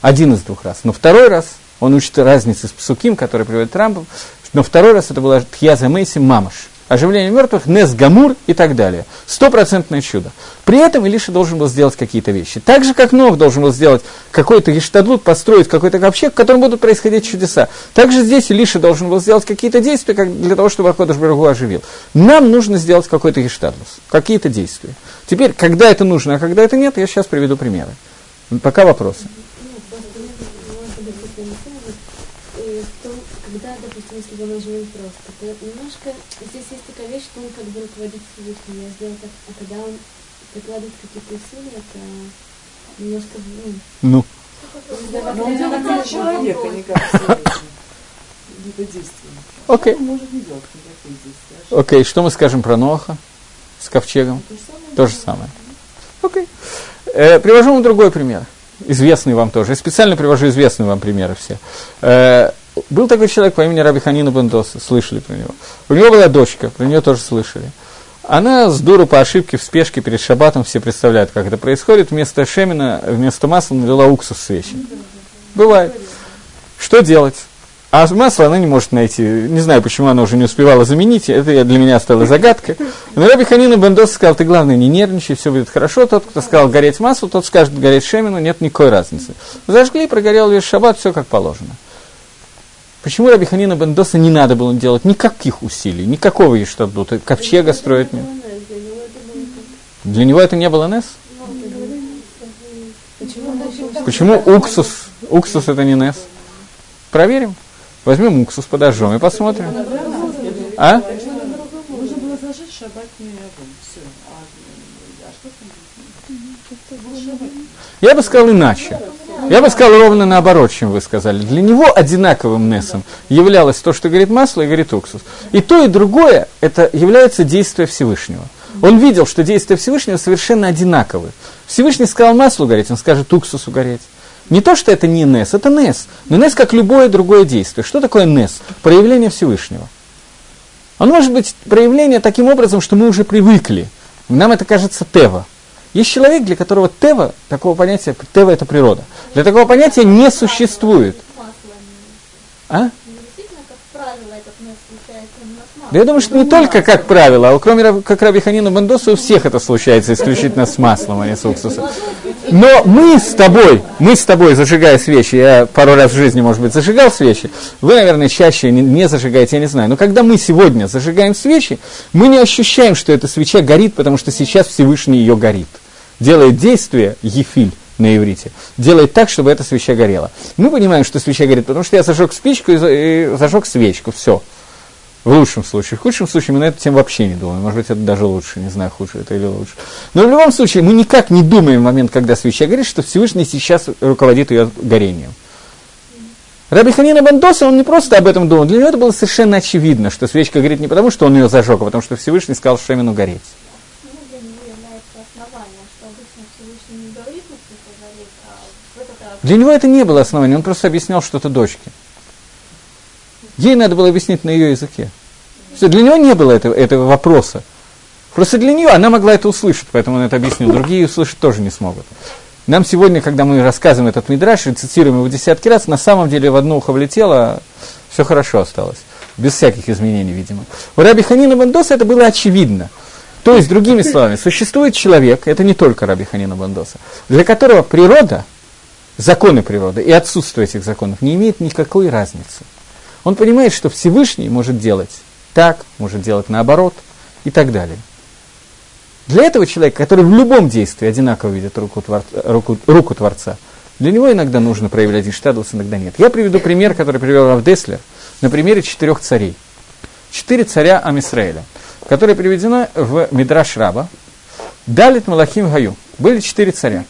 Один из двух раз. Но второй раз, он учит разницы с Псуким, который приводит Трампом, но второй раз это была Тхьяза Мейси Мамаш. Оживление мертвых, Нес Гамур и так далее. Стопроцентное чудо. При этом Илиша должен был сделать какие-то вещи. Так же, как Нох должен был сделать какой-то гештадлут, построить какой-то ковчег, в котором будут происходить чудеса. Также здесь Илиша должен был сделать какие-то действия как для того, чтобы Акодыш Барагу оживил. Нам нужно сделать какой-то гештадлус, какие-то действия. Теперь, когда это нужно, а когда это нет, я сейчас приведу примеры. Пока вопросы. Ну, том, когда, если бы он оживил просто, то немножко здесь есть такая вещь, что он как бы руководит Всевышним, я сделал так, а когда он прикладывает какие-то усилия, это немножко, ну, Ну, Но он делает как человек, а не как действие. окей. Может не делать никаких действий. Окей, что мы скажем про Ноха с ковчегом? То же самое. Окей. Э, привожу вам другой пример. Известный вам тоже. Я специально привожу известные вам примеры все. Был такой человек по имени Раби Ханина Бендоса, слышали про него. У него была дочка, про нее тоже слышали. Она с дуру по ошибке в спешке перед шабатом, все представляют, как это происходит, вместо шемина, вместо масла налила уксус свечи. Бывает. Что делать? А масло она не может найти. Не знаю, почему она уже не успевала заменить. Это для меня стало загадкой. Но Раби Ханина Бендос сказал, ты главное не нервничай, все будет хорошо. Тот, кто сказал гореть масло, тот скажет гореть шемину, нет никакой разницы. Зажгли, прогорел весь шаббат, все как положено. Почему Раби Ханина Бендоса не надо было делать никаких усилий, никакого ештаблута, ковчега строить нет? для него это не было Нес? Почему уксус? Уксус это не Нес. Проверим. Возьмем уксус, подожжем и посмотрим. А? Я бы сказал иначе. Я бы сказал ровно наоборот, чем вы сказали. Для него одинаковым Несом являлось то, что говорит масло и говорит уксус. И то, и другое, это является действие Всевышнего. Он видел, что действия Всевышнего совершенно одинаковы. Всевышний сказал маслу гореть, он скажет уксусу гореть. Не то, что это не Нес, это Нес. Но Нес как любое другое действие. Что такое Нес? Проявление Всевышнего. Он может быть проявление таким образом, что мы уже привыкли. Нам это кажется Тева. Есть человек, для которого Тева, такого понятия, Тева это природа. Для такого понятия не существует. А? Да я думаю, что не только как правило, а кроме как Раби Бендоса, у всех это случается исключительно с маслом, а не с уксусом. Но мы с тобой, мы с тобой, зажигая свечи, я пару раз в жизни, может быть, зажигал свечи, вы, наверное, чаще не, не зажигаете, я не знаю, но когда мы сегодня зажигаем свечи, мы не ощущаем, что эта свеча горит, потому что сейчас Всевышний ее горит. Делает действие, ефиль, на иврите, делает так, чтобы эта свеча горела. Мы понимаем, что свеча горит, потому что я зажег спичку и, за- и зажег свечку, все. В лучшем случае. В худшем случае мы на эту тему вообще не думаем. Может быть, это даже лучше, не знаю, хуже это или лучше. Но в любом случае, мы никак не думаем в момент, когда свеча горит, что Всевышний сейчас руководит ее горением. Раби Ханина Бандоса, он не просто об этом думал, для него это было совершенно очевидно, что свечка горит не потому, что он ее зажег, а потому что Всевышний сказал Шемину гореть. Ну, для него является основанием, что обычно Всевышний не говорит, насколько горит, а в этот раз Для него это не было основанием, он просто объяснял что-то дочке. Ей надо было объяснить на ее языке. Все, для него не было этого, этого вопроса. Просто для нее она могла это услышать, поэтому он это объяснил. Другие услышать тоже не смогут. Нам сегодня, когда мы рассказываем этот мидраш и цитируем его десятки раз, на самом деле в одно ухо влетело, все хорошо осталось. Без всяких изменений, видимо. У Раби Ханина Бандоса это было очевидно. То есть, другими словами, существует человек, это не только Раби Ханина Бандоса, для которого природа, законы природы и отсутствие этих законов не имеет никакой разницы. Он понимает, что Всевышний может делать так, может делать наоборот и так далее. Для этого человека, который в любом действии одинаково видит руку, твор, руку, руку Творца, для него иногда нужно проявлять иштадлус, иногда нет. Я приведу пример, который привел Равдеслер, на примере четырех царей. Четыре царя Амисраэля, которые приведены в Мидраш Раба. Далит Малахим Гаю. Были четыре царя.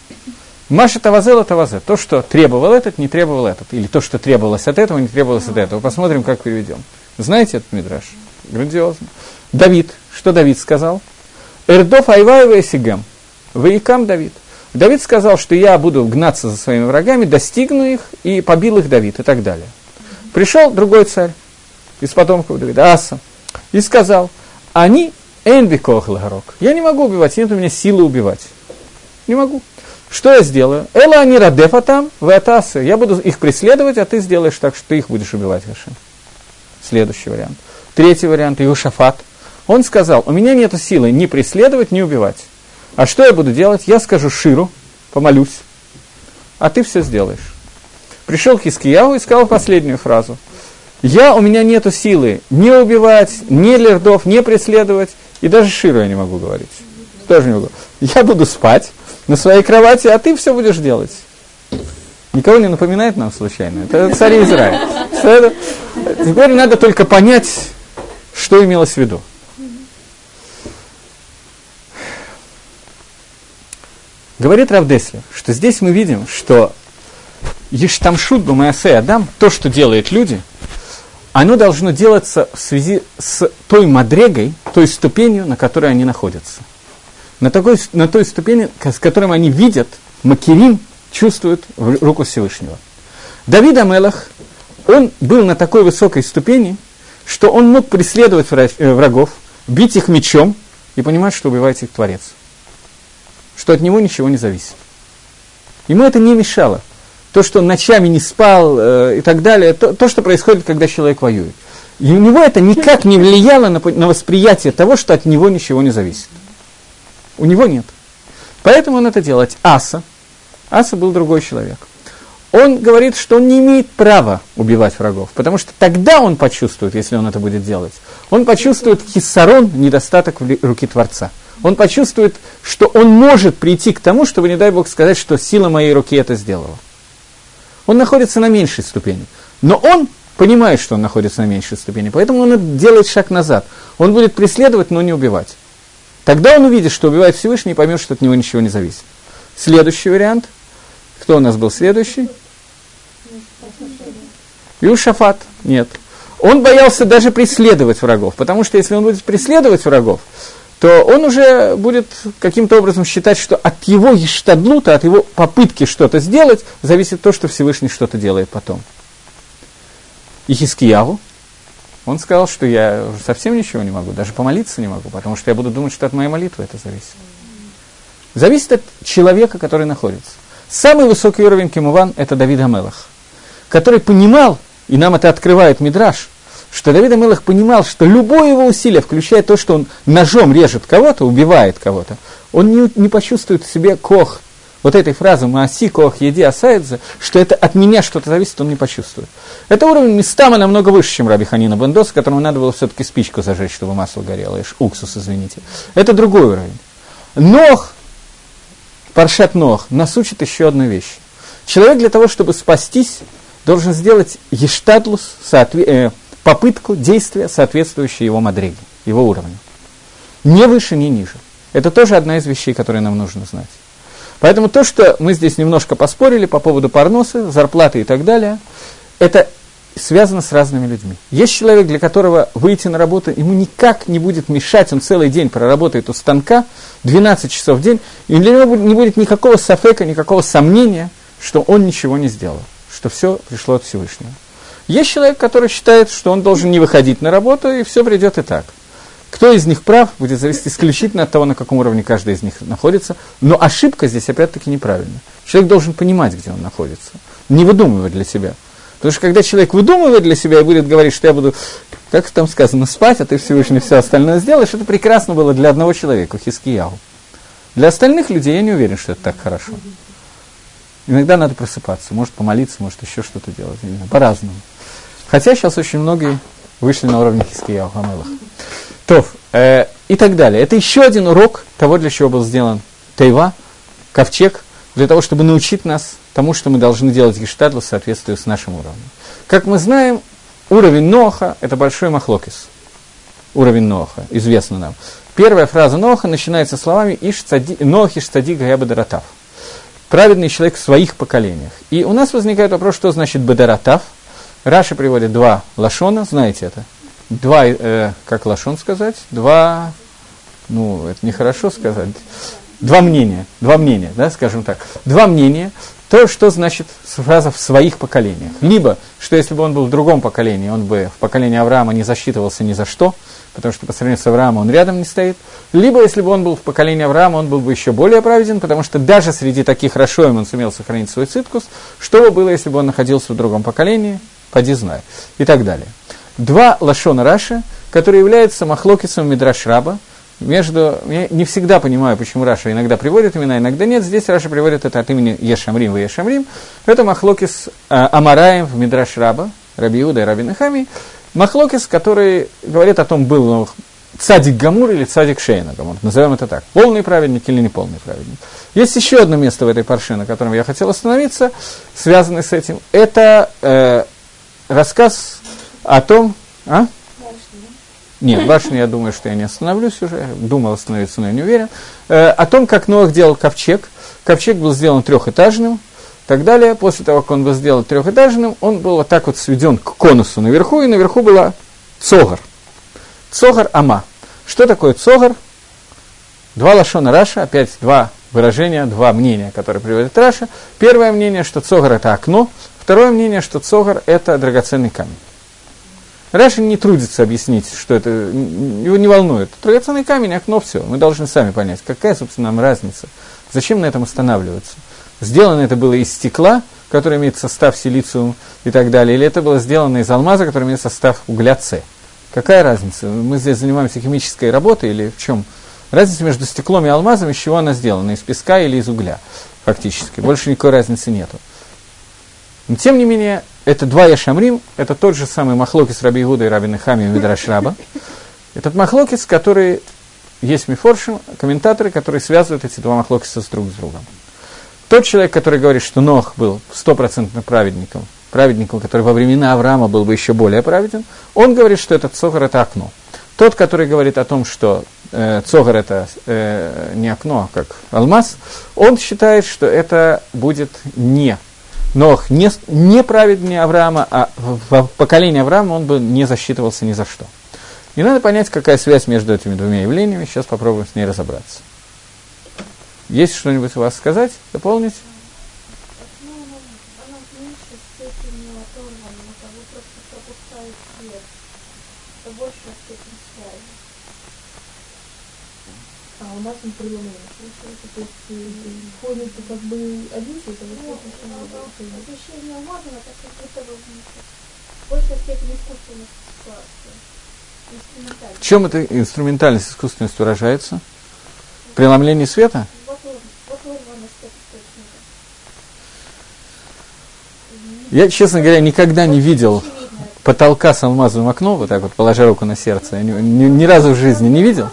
Маша Тавазела Тавазе. То, что требовал этот, не требовал этот. Или то, что требовалось от этого, не требовалось от этого. Посмотрим, как переведем. Знаете этот Мидраш? Грандиозно. Давид. Что Давид сказал? Эрдов Айваева и Сигам. Ваикам Давид. Давид сказал, что я буду гнаться за своими врагами, достигну их, и побил их Давид, и так далее. Пришел другой царь из потомков Давида, Аса, и сказал, они энбикох лагарок. Я не могу убивать, нет у меня силы убивать. Не могу. Что я сделаю? Эла они радефа там, в. Я буду их преследовать, а ты сделаешь так, что ты их будешь убивать, Хашим. Следующий вариант. Третий вариант, Иошафат. Он сказал, у меня нет силы ни преследовать, ни убивать. А что я буду делать? Я скажу Ширу, помолюсь, а ты все сделаешь. Пришел к Хискияву и сказал последнюю фразу. Я, у меня нету силы не убивать, не лердов, не преследовать, и даже Ширу я не могу говорить. Тоже не могу. Я буду спать на своей кровати, а ты все будешь делать. Никого не напоминает нам случайно? Это царь Израиля. Теперь надо только понять, что имелось в виду. Говорит Равдеслер, что здесь мы видим, что Ештамшут Бамаясе Адам, то, что делают люди, оно должно делаться в связи с той мадрегой, той ступенью, на которой они находятся. На, такой, на той ступени, с которой они видят, Макирим чувствуют руку Всевышнего. Давид Амелах, он был на такой высокой ступени, что он мог преследовать э, врагов, бить их мечом и понимать, что убивает их Творец. Что от него ничего не зависит. Ему это не мешало. То, что он ночами не спал э, и так далее, то, то, что происходит, когда человек воюет. И у него это никак не влияло на, на восприятие того, что от него ничего не зависит. У него нет. Поэтому он это делает. Аса, Аса был другой человек. Он говорит, что он не имеет права убивать врагов, потому что тогда он почувствует, если он это будет делать, он почувствует хиссарон, недостаток в руки Творца. Он почувствует, что он может прийти к тому, чтобы, не дай Бог, сказать, что сила моей руки это сделала. Он находится на меньшей ступени. Но он понимает, что он находится на меньшей ступени, поэтому он делает шаг назад. Он будет преследовать, но не убивать. Тогда он увидит, что убивает Всевышний и поймет, что от него ничего не зависит. Следующий вариант. Кто у нас был следующий? Юшафат. Нет. Он боялся даже преследовать врагов, потому что если он будет преследовать врагов, то он уже будет каким-то образом считать, что от его ештадлута, от его попытки что-то сделать, зависит то, что Всевышний что-то делает потом. И Хискияву, он сказал, что я уже совсем ничего не могу, даже помолиться не могу, потому что я буду думать, что от моей молитвы это зависит. Зависит от человека, который находится. Самый высокий уровень Кемуван – это Давид Амелах, который понимал, и нам это открывает Мидраш, что Давид Амелах понимал, что любое его усилие, включая то, что он ножом режет кого-то, убивает кого-то, он не, не почувствует в себе кох, вот этой фразы «Мааси кох еди асайдзе», что это от меня что-то зависит, он не почувствует. Это уровень местами намного выше, чем Раби Ханина Бендос, которому надо было все-таки спичку зажечь, чтобы масло горело, уксус, извините. Это другой уровень. Нох, Паршат Нох, нас учит еще одну вещь. Человек для того, чтобы спастись, должен сделать ештадлус, соотве- э, попытку действия, соответствующей его мадреге, его уровню. Не выше, не ниже. Это тоже одна из вещей, которые нам нужно знать. Поэтому то, что мы здесь немножко поспорили по поводу парноса, зарплаты и так далее, это связано с разными людьми. Есть человек, для которого выйти на работу ему никак не будет мешать, он целый день проработает у станка, 12 часов в день, и для него не будет никакого сафека, никакого сомнения, что он ничего не сделал, что все пришло от Всевышнего. Есть человек, который считает, что он должен не выходить на работу, и все придет и так. Кто из них прав, будет зависеть исключительно от того, на каком уровне каждый из них находится. Но ошибка здесь опять-таки неправильная. Человек должен понимать, где он находится, не выдумывать для себя. Потому что когда человек выдумывает для себя и будет говорить, что я буду, как там сказано, спать, а ты Всевышний все остальное сделаешь, это прекрасно было для одного человека, Хискияу. Для остальных людей я не уверен, что это так хорошо. Иногда надо просыпаться, может помолиться, может еще что-то делать, по-разному. Хотя сейчас очень многие вышли на уровень Хискияу, Хамелах. То, э, и так далее. Это еще один урок того, для чего был сделан Тайва, ковчег, для того, чтобы научить нас тому, что мы должны делать гештадлу в соответствии с нашим уровнем. Как мы знаем, уровень Ноха – это большой махлокис. Уровень Ноха, известно нам. Первая фраза Ноха начинается словами «Иш цади, Нох иш цади гаябадаратав». Праведный человек в своих поколениях. И у нас возникает вопрос, что значит бадаратав – Раши приводит два лашона, знаете это? Два, э, как лашон сказать? Два, ну, это нехорошо сказать. Два мнения, два мнения, да, скажем так. Два мнения, то, что значит фраза в своих поколениях. Либо, что если бы он был в другом поколении, он бы в поколении Авраама не засчитывался ни за что, потому что по сравнению с Авраамом он рядом не стоит. Либо, если бы он был в поколении Авраама, он был бы еще более праведен, потому что даже среди таких Рашоем он сумел сохранить свой циткус. Что бы было, если бы он находился в другом поколении? поди знай, и так далее. Два лашона Раши, которые являются махлокисом Мидраш Раба, между... Я не всегда понимаю, почему Раши иногда приводит имена, иногда нет. Здесь Раши приводит это от имени יש אומרים и יש אומרים. Это מחלוקת э, אמוראים в מדרש רבה, Раби Иуда и Раби Нехемья. מחלוקת, который говорит о том, был צדיק גמור или צדיק שאינו גמור. Назовем это так. Полный праведник или неполный праведник. Есть еще одно место в этой парше, на котором я хотел остановиться, связанное с этим. Это э, рассказ о том... А? Нет, башню, я думаю, что я не остановлюсь уже. Думал остановиться, но я не уверен. Э, о том, как Ноах делал ковчег. Ковчег был сделан трехэтажным. Так далее. После того, как он был сделан трехэтажным, он был вот так вот сведен к конусу наверху, и наверху была צוהר. צוהר אמה. Что такое צוהר? Два лашона Раши, опять два выражения, два мнения, которые приводит Раши. Первое мнение, что צוהר это окно, Второе мнение, что цогар – это драгоценный камень. Раши не трудится объяснить, что это, его не волнует. Драгоценный камень, окно, все. Мы должны сами понять, какая, собственно, нам разница. Зачем на этом останавливаться? Сделано это было из стекла, который имеет состав силициум и так далее, или это было сделано из алмаза, который имеет состав угля С. Какая разница? Мы здесь занимаемся химической работой или в чем? Разница между стеклом и алмазом, из чего она сделана, из песка или из угля, фактически. Больше никакой разницы нету. Но тем не менее, это два Яшамрим, это тот же самый Махлокис Раби Игуда и Раби Нахами Мидраш Раба. Этот Махлокис, который есть Мифоршим, комментаторы, которые связывают эти два Махлокиса с друг с другом. Тот человек, который говорит, что Нох был стопроцентно праведником, праведником, который во времена Авраама был бы еще более праведен, он говорит, что этот Цогар – это окно. Тот, который говорит о том, что э, Цогар – это э, не окно, а как алмаз, он считает, что это будет не Нох не, не праведнее Авраама, а в, поколении Авраама он бы не засчитывался ни за что. И надо понять, какая связь между этими двумя явлениями. Сейчас попробуем с ней разобраться. Есть что-нибудь у вас сказать, дополнить? А у нас он то есть ходит как бы один цвет, а вот Освещение алмазом это как будто бы большая степень искусственности ситуации. В чем эта инструментальность, искусственность выражается? Преломление света? Я, честно говоря, никогда не видел потолка с алмазовым окном, вот так вот, положа руку на сердце. Я ни, ни, ни разу в жизни не видел.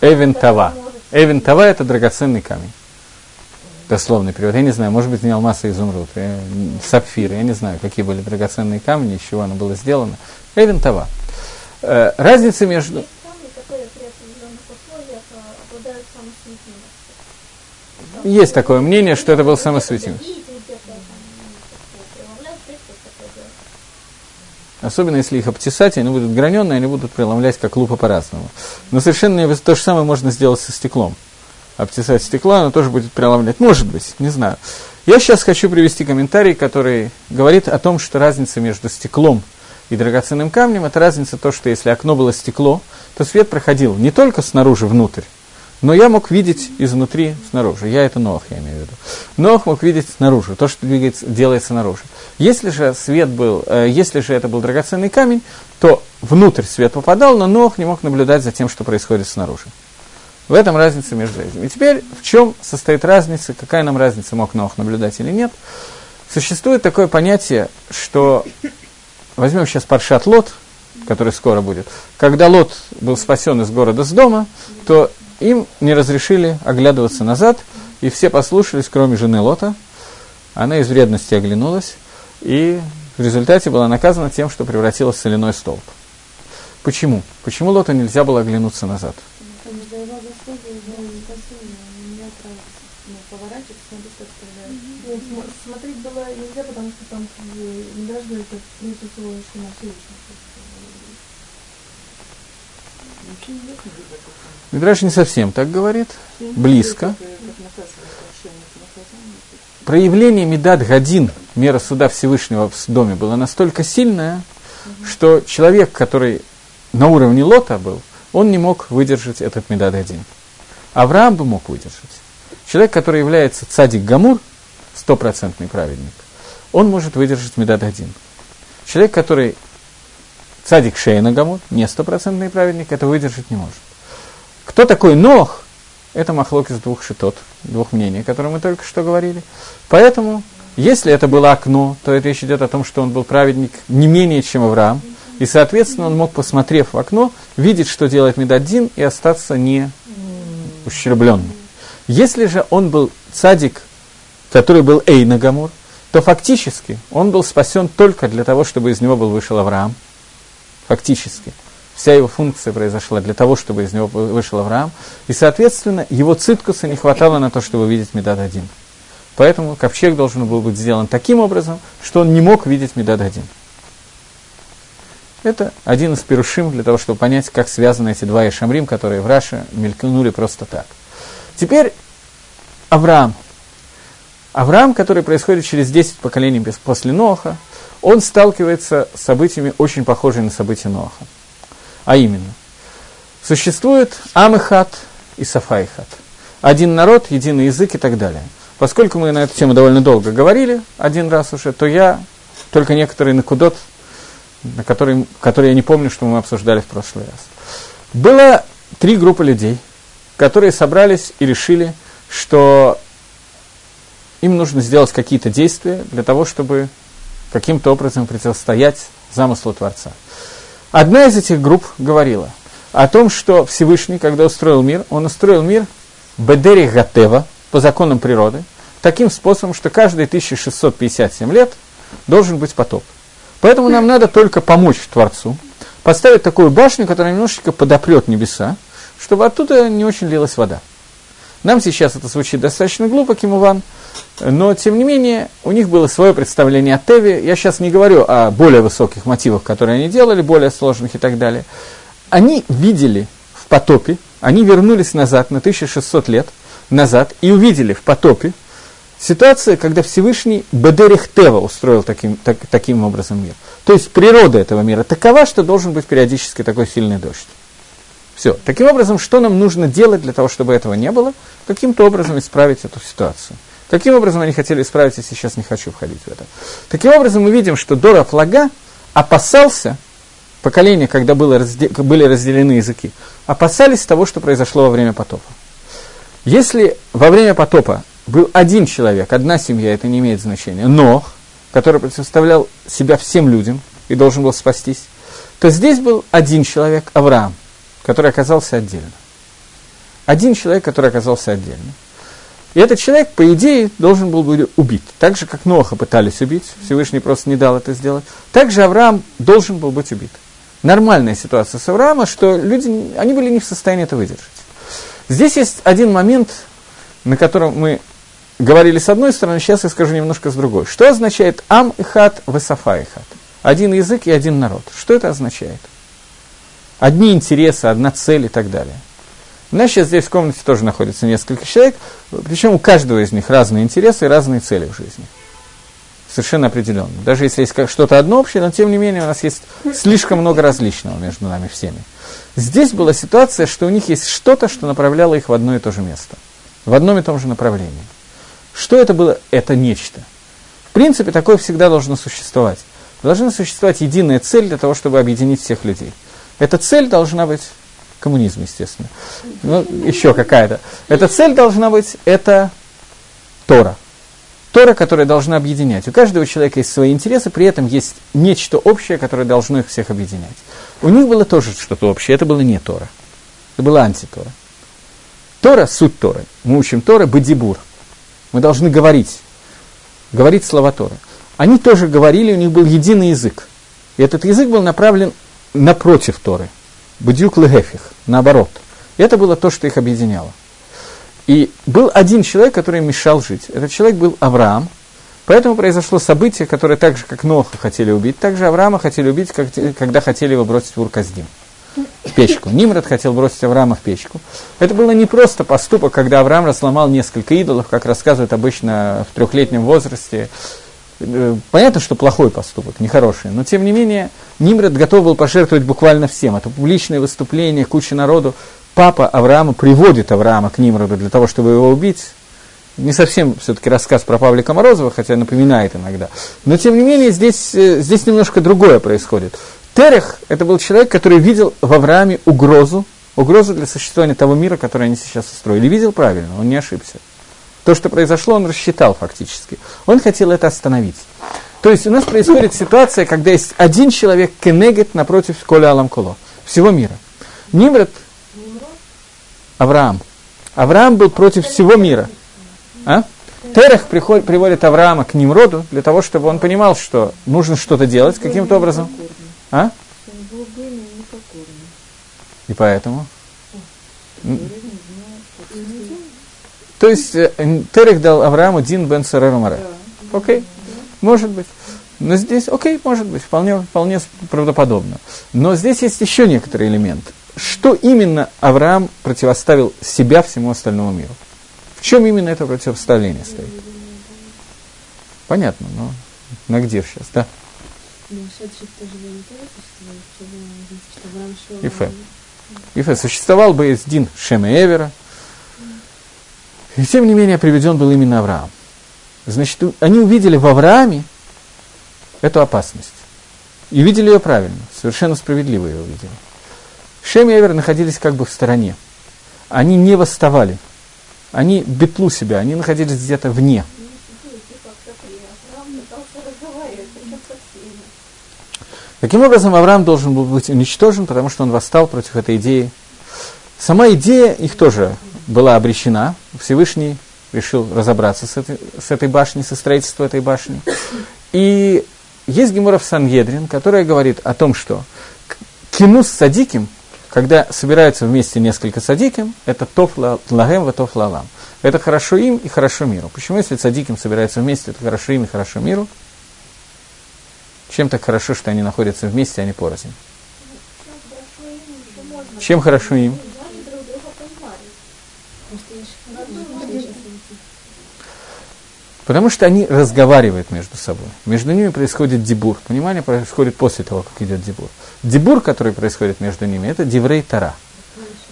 Эвен Тава. Эвен Тава – это драгоценный камень дословный перевод. Я не знаю, может быть, не алмаз, а изумруд, я, сапфир, я не знаю, какие были драгоценные камни, из чего оно было сделано. Эвен Това. Э, разница между... Есть такое мнение, что это был самосветимый. Особенно если их обтесать, они будут граненые, они будут преломлять как лупа по-разному. Но совершенно то же самое можно сделать со стеклом. Обтесать стекло, оно тоже будет преломлять. Может быть, не знаю. Я сейчас хочу привести комментарий, который говорит о том, что разница между стеклом и драгоценным камнем – это разница то, что если окно было стекло, то свет проходил не только снаружи внутрь, но я мог видеть изнутри снаружи. Я это Ноах, я имею в виду. Ноах мог видеть снаружи, то, что двигается, делается снаружи. Если же свет был, э, если же это был драгоценный камень, то внутрь свет попадал, но Ноах не мог наблюдать за тем, что происходит снаружи. В этом разница между этим. И теперь в чем состоит разница, какая нам разница, мог Ноах наблюдать или нет. Существует такое понятие, что возьмем сейчас Паршат Лот, который скоро будет. Когда Лот был спасен из города с дома, то им не разрешили оглядываться назад, и все послушались, кроме жены Лота. Она из вредности оглянулась, и в результате была наказана тем, что превратилась в соляной столб. Почему? Почему Лоту нельзя было оглянуться назад? Смотреть было нельзя, потому что там не должны это слово, что на Мидраш не совсем так говорит, близко. Проявление Медад Гадин, мера суда Всевышнего в доме, было настолько сильное, что человек, который на уровне Лота был, он не мог выдержать этот Медад Гадин. Авраам бы мог выдержать. Человек, который является цадик Гамур, стопроцентный праведник, он может выдержать Медад Гадин. Человек, который цадик Шейна Гамур, не стопроцентный праведник, это выдержать не может. Кто такой Нох? Это махлок из двух шитот, двух мнений, о которых мы только что говорили. Поэтому, если это было окно, то речь идет о том, что он был праведник не менее, чем Авраам, и, соответственно, он мог, посмотрев в окно, видеть, что делает Медадин, и остаться не ущербленным. Если же он был цадик, который был Эйна Гамур, то фактически он был спасен только для того, чтобы из него был вышел Авраам. Фактически. Вся его функция произошла для того, чтобы из него вышел Авраам. И, соответственно, его циткуса не хватало на то, чтобы видеть Медад один. Поэтому ковчег должен был быть сделан таким образом, что он не мог видеть Медад один. Это один из перушим для того, чтобы понять, как связаны эти два Ишамрим, которые в Раше мелькнули просто так. Теперь Авраам. Авраам, который происходит через 10 поколений после Ноха, он сталкивается с событиями, очень похожими на события Ноха. А именно, существует Амыхат и Сафайхат. Один народ, единый язык и так далее. Поскольку мы на эту тему довольно долго говорили, один раз уже, то я только некоторые накудот, на которые, которые я не помню, что мы обсуждали в прошлый раз. Было три группы людей, которые собрались и решили, что им нужно сделать какие-то действия для того, чтобы каким-то образом противостоять замыслу Творца. Одна из этих групп говорила о том, что Всевышний, когда устроил мир, он устроил мир Бедери Гатева, по законам природы, таким способом, что каждые 1657 лет должен быть потоп. Поэтому нам надо только помочь Творцу, поставить такую башню, которая немножечко подопрет небеса, чтобы оттуда не очень лилась вода. Нам сейчас это звучит достаточно глупо, Кимуван, но, тем не менее, у них было свое представление о Теве. Я сейчас не говорю о более высоких мотивах, которые они делали, более сложных и так далее. Они видели в потопе, они вернулись назад на 1600 лет назад и увидели в потопе ситуацию, когда Всевышний Бедерих Тева устроил таким, так, таким образом мир. То есть природа этого мира такова, что должен быть периодически такой сильный дождь. Все. Таким образом, что нам нужно делать для того, чтобы этого не было? Каким-то образом исправить эту ситуацию. Каким образом они хотели исправить, я сейчас не хочу входить в это. Таким образом, мы видим, что Дора Флага опасался, поколение, когда было разде, были разделены языки, опасались того, что произошло во время потопа. Если во время потопа был один человек, одна семья, это не имеет значения, но, который представлял себя всем людям и должен был спастись, то здесь был один человек, Авраам, который оказался отдельно. Один человек, который оказался отдельно. И этот человек, по идее, должен был быть убит. Так же, как Ноха пытались убить, Всевышний просто не дал это сделать. Также Авраам должен был быть убит. Нормальная ситуация с Авраамом, что люди, они были не в состоянии это выдержать. Здесь есть один момент, на котором мы говорили с одной стороны, сейчас я скажу немножко с другой. Что означает ам и хат, высофа? Один язык и один народ. Что это означает? Одни интересы, одна цель и так далее. У нас сейчас здесь в комнате тоже находится несколько человек, причем у каждого из них разные интересы и разные цели в жизни. Совершенно определенно. Даже если есть что-то одно общее, но тем не менее у нас есть слишком много различного между нами всеми. Здесь была ситуация, что у них есть что-то, что направляло их в одно и то же место. В одном и том же направлении. Что это было? Это нечто. В принципе, такое всегда должно существовать. Должна существовать единая цель для того, чтобы объединить всех людей. Эта цель должна быть коммунизм, естественно. Ну, еще какая-то. Эта цель должна быть, это Тора. Тора, которая должна объединять. У каждого человека есть свои интересы, при этом есть нечто общее, которое должно их всех объединять. У них было тоже что-то общее, это было не Тора. Это было антитора. Тора, суть Торы. Мы учим Тора бадибур. Мы должны говорить. Говорить слова Торы. Они тоже говорили, у них был единый язык. И этот язык был направлен напротив Торы. Бадюк легефих, наоборот. И это было то, что их объединяло. И был один человек, который мешал жить. Этот человек был Авраам. Поэтому произошло событие, которое так же, как Ноха хотели убить, так же Авраама хотели убить, когда хотели его бросить в Урказдим, в печку. Нимрод хотел бросить Авраама в печку. Это было не просто поступок, когда Авраам разломал несколько идолов, как рассказывают обычно в трехлетнем возрасте. Э, понятно, что плохой поступок, нехороший, но тем не менее Нимрод готов был пожертвовать буквально всем. Это публичное выступление, куча народу папа Авраама приводит Авраама к Нимроду для того, чтобы его убить. Не совсем все-таки рассказ про Павлика Морозова, хотя напоминает иногда. Но тем не менее здесь, э, здесь немножко другое происходит. Терех – это был человек, который видел в Аврааме угрозу, угрозу для существования того мира, который они сейчас устроили. Видел правильно, он не ошибся. То, что произошло, он рассчитал фактически. Он хотел это остановить. То есть у нас происходит ситуация, когда есть один человек кенегет напротив Коля Аламкуло, всего мира. Нимрод Авраам. Авраам был против всего мира. А? Терех приходит, приводит Авраама к Нимроду для того, чтобы он понимал, что нужно что-то делать каким-то образом. А? И поэтому? То есть э, Терех дал Аврааму Дин бен Сарера Маре. Окей, может быть. Но здесь, окей, может быть, вполне, вполне правдоподобно. Но здесь есть еще некоторый элемент – что именно Авраам противоставил себя всему остальному миру? В чем именно это противоставление стоит? Понятно, но на где сейчас, да? Ифе. Ифе. Существовал бы Дин Шема Эвера, и тем не менее приведен был именно Авраам. Значит, они увидели в Аврааме эту опасность. И видели ее правильно, совершенно справедливо ее увидели. Шем и Эвер находились как бы в стороне. Они не восставали. Они бетлу себя, они находились где-то вне. Таким образом, Авраам должен был быть уничтожен, потому что он восстал против этой идеи. Сама идея их тоже была обречена. Всевышний решил разобраться с этой, с этой башней, со строительством этой башни. И есть Геморов Сангедрин, которая говорит о том, что кинус садиким – когда собираются вместе несколько садиким, это тоф лагем ва. Это хорошо им и хорошо миру. Почему, если садиким собираются вместе, это хорошо им и хорошо миру? Чем так хорошо, что они находятся вместе, а не порознь? Чем хорошо им? Потому что они разговаривают между собой. Между ними происходит дебур. Понимание происходит после того, как идет дебур. Дебур, который происходит между ними, это диврей тара.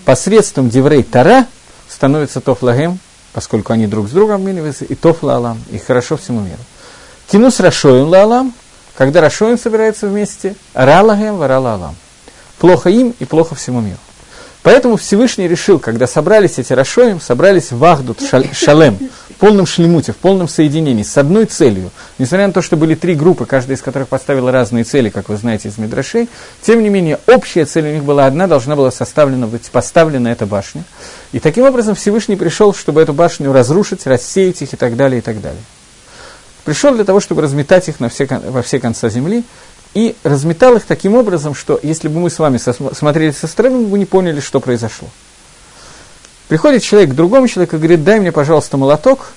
Посредством диврей тара становится тофлагем, поскольку они друг с другом обмениваются, и тофла алам, и хорошо всему миру. Кинус рашоин лалам, когда рашоин собирается вместе, ралагем варала алам. Плохо им и плохо всему миру. Поэтому Всевышний решил, когда собрались эти Рашоим, собрались в Ахдут Шалем, в полном шлемуте, в полном соединении, с одной целью. Несмотря на то, что были три группы, каждая из которых поставила разные цели, как вы знаете из Мидрашей, тем не менее, общая цель у них была одна, должна была составлена, быть поставлена эта башня. И таким образом Всевышний пришел, чтобы эту башню разрушить, рассеять их и так далее, и так далее. Пришел для того, чтобы разметать их на все, во все конца земли, и разметал их таким образом, что если бы мы с вами смотрели со стороны, мы бы не поняли, что произошло. Приходит человек к другому человеку и говорит, дай мне, пожалуйста, молоток,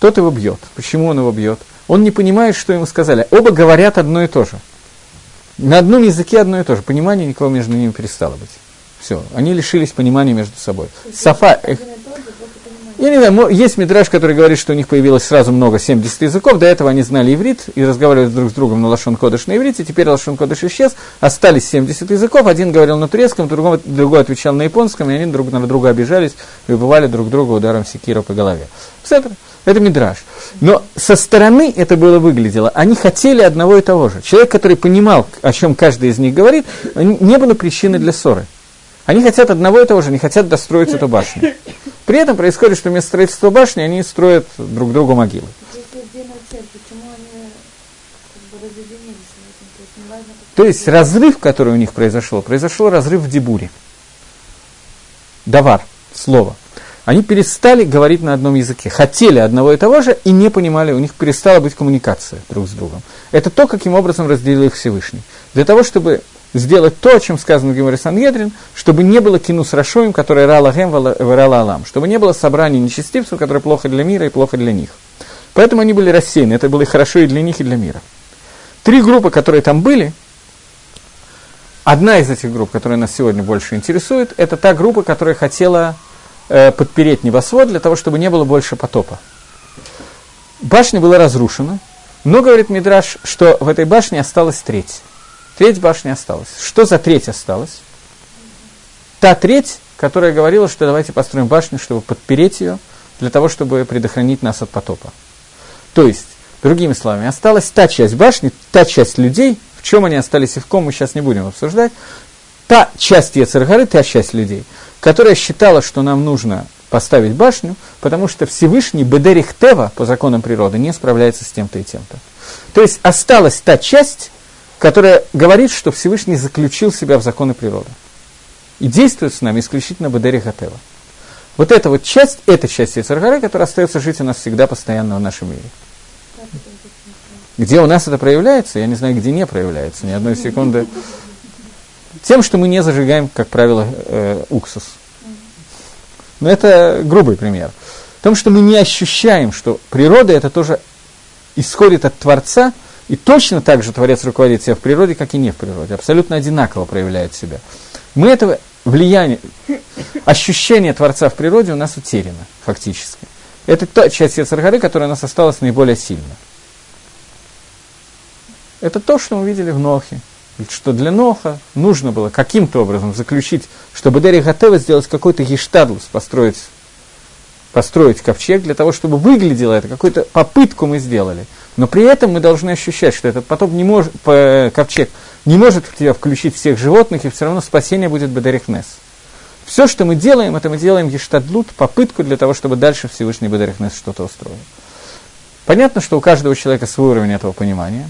тот его бьет. Почему он его бьет? Он не понимает, что ему сказали. Оба говорят одно и то же. На одном языке одно и то же. Понимания никого между ними перестало быть. Все, они лишились понимания между собой. Сафа, я не знаю, есть мидраж, который говорит, что у них появилось сразу много, 70 языков, до этого они знали иврит и разговаривали друг с другом на лашон кодыш на иврите, теперь лашон кодыш исчез, остались 70 языков, один говорил на турецком, другой, другой отвечал на японском, и они друг на друга обижались и убивали друг друга ударом секира по голове. Это, это мидраж. Но со стороны это было выглядело. Они хотели одного и того же. Человек, который понимал, о чем каждый из них говорит, не было причины для ссоры. Они хотят одного и того же, не хотят достроить эту башню. При этом происходит, что вместо строительства башни они строят друг другу могилы. То есть разрыв, который у них произошел, произошел разрыв в Дебуре. Давар, слово. Они перестали говорить на одном языке, хотели одного и того же и не понимали, у них перестала быть коммуникация друг с другом. Это то, каким образом разделил их Всевышний. Для того, чтобы сделать то, о чем сказано в Геморе Сангедрин, чтобы не было кинус рашоим, который рала гэм, рала алам, чтобы не было собраний нечестивцев, которые плохо для мира и плохо для них. Поэтому они были рассеяны, это было и хорошо и для них, и для мира. Три группы, которые там были, одна из этих групп, которая нас сегодня больше интересует, это та группа, которая хотела э, подпереть небосвод для того, чтобы не было больше потопа. Башня была разрушена, но, говорит Мидраш, что в этой башне осталась треть. Треть башни осталась. Что за треть осталась? Та треть, которая говорила, что давайте построим башню, чтобы подпереть ее, для того, чтобы предохранить нас от потопа. То есть, другими словами, осталась та часть башни, та часть людей, в чем они остались и в ком, мы сейчас не будем обсуждать, та часть Ецергары, та часть людей, которая считала, что нам нужно поставить башню, потому что Всевышний Бедерих Тева, по законам природы, не справляется с тем-то и тем-то. То есть осталась та часть, которая говорит, что Всевышний заключил себя в законы природы. И действует с нами исключительно Бадери Гатева. Вот эта вот часть, эта часть Яцергары, которая остается жить у нас всегда постоянно в нашем мире. Где у нас это проявляется, я не знаю, где не проявляется, ни одной секунды. Тем, что мы не зажигаем, как правило, э, уксус. Но это грубый пример. В том, что мы не ощущаем, что природа это тоже исходит от Творца – и точно так же Творец руководит себя в природе, как и не в природе. Абсолютно одинаково проявляет себя. Мы этого влияния, ощущение Творца в природе у нас утеряно, фактически. Это та часть Ецаргары, которая у нас осталась наиболее сильно. Это то, что мы видели в Нохе. Что для Ноха нужно было каким-то образом заключить, чтобы Дери Гатева сделать какой-то гештадлус, построить, построить ковчег, для того, чтобы выглядело это, какую-то попытку мы сделали – но при этом мы должны ощущать, что этот потоп не может, ковчег не может в тебя включить всех животных, и все равно спасение будет Бадарихнес. Все, что мы делаем, это мы делаем ештадлут, попытку для того, чтобы дальше Всевышний Бадарихнес что-то устроил. Понятно, что у каждого человека свой уровень этого понимания.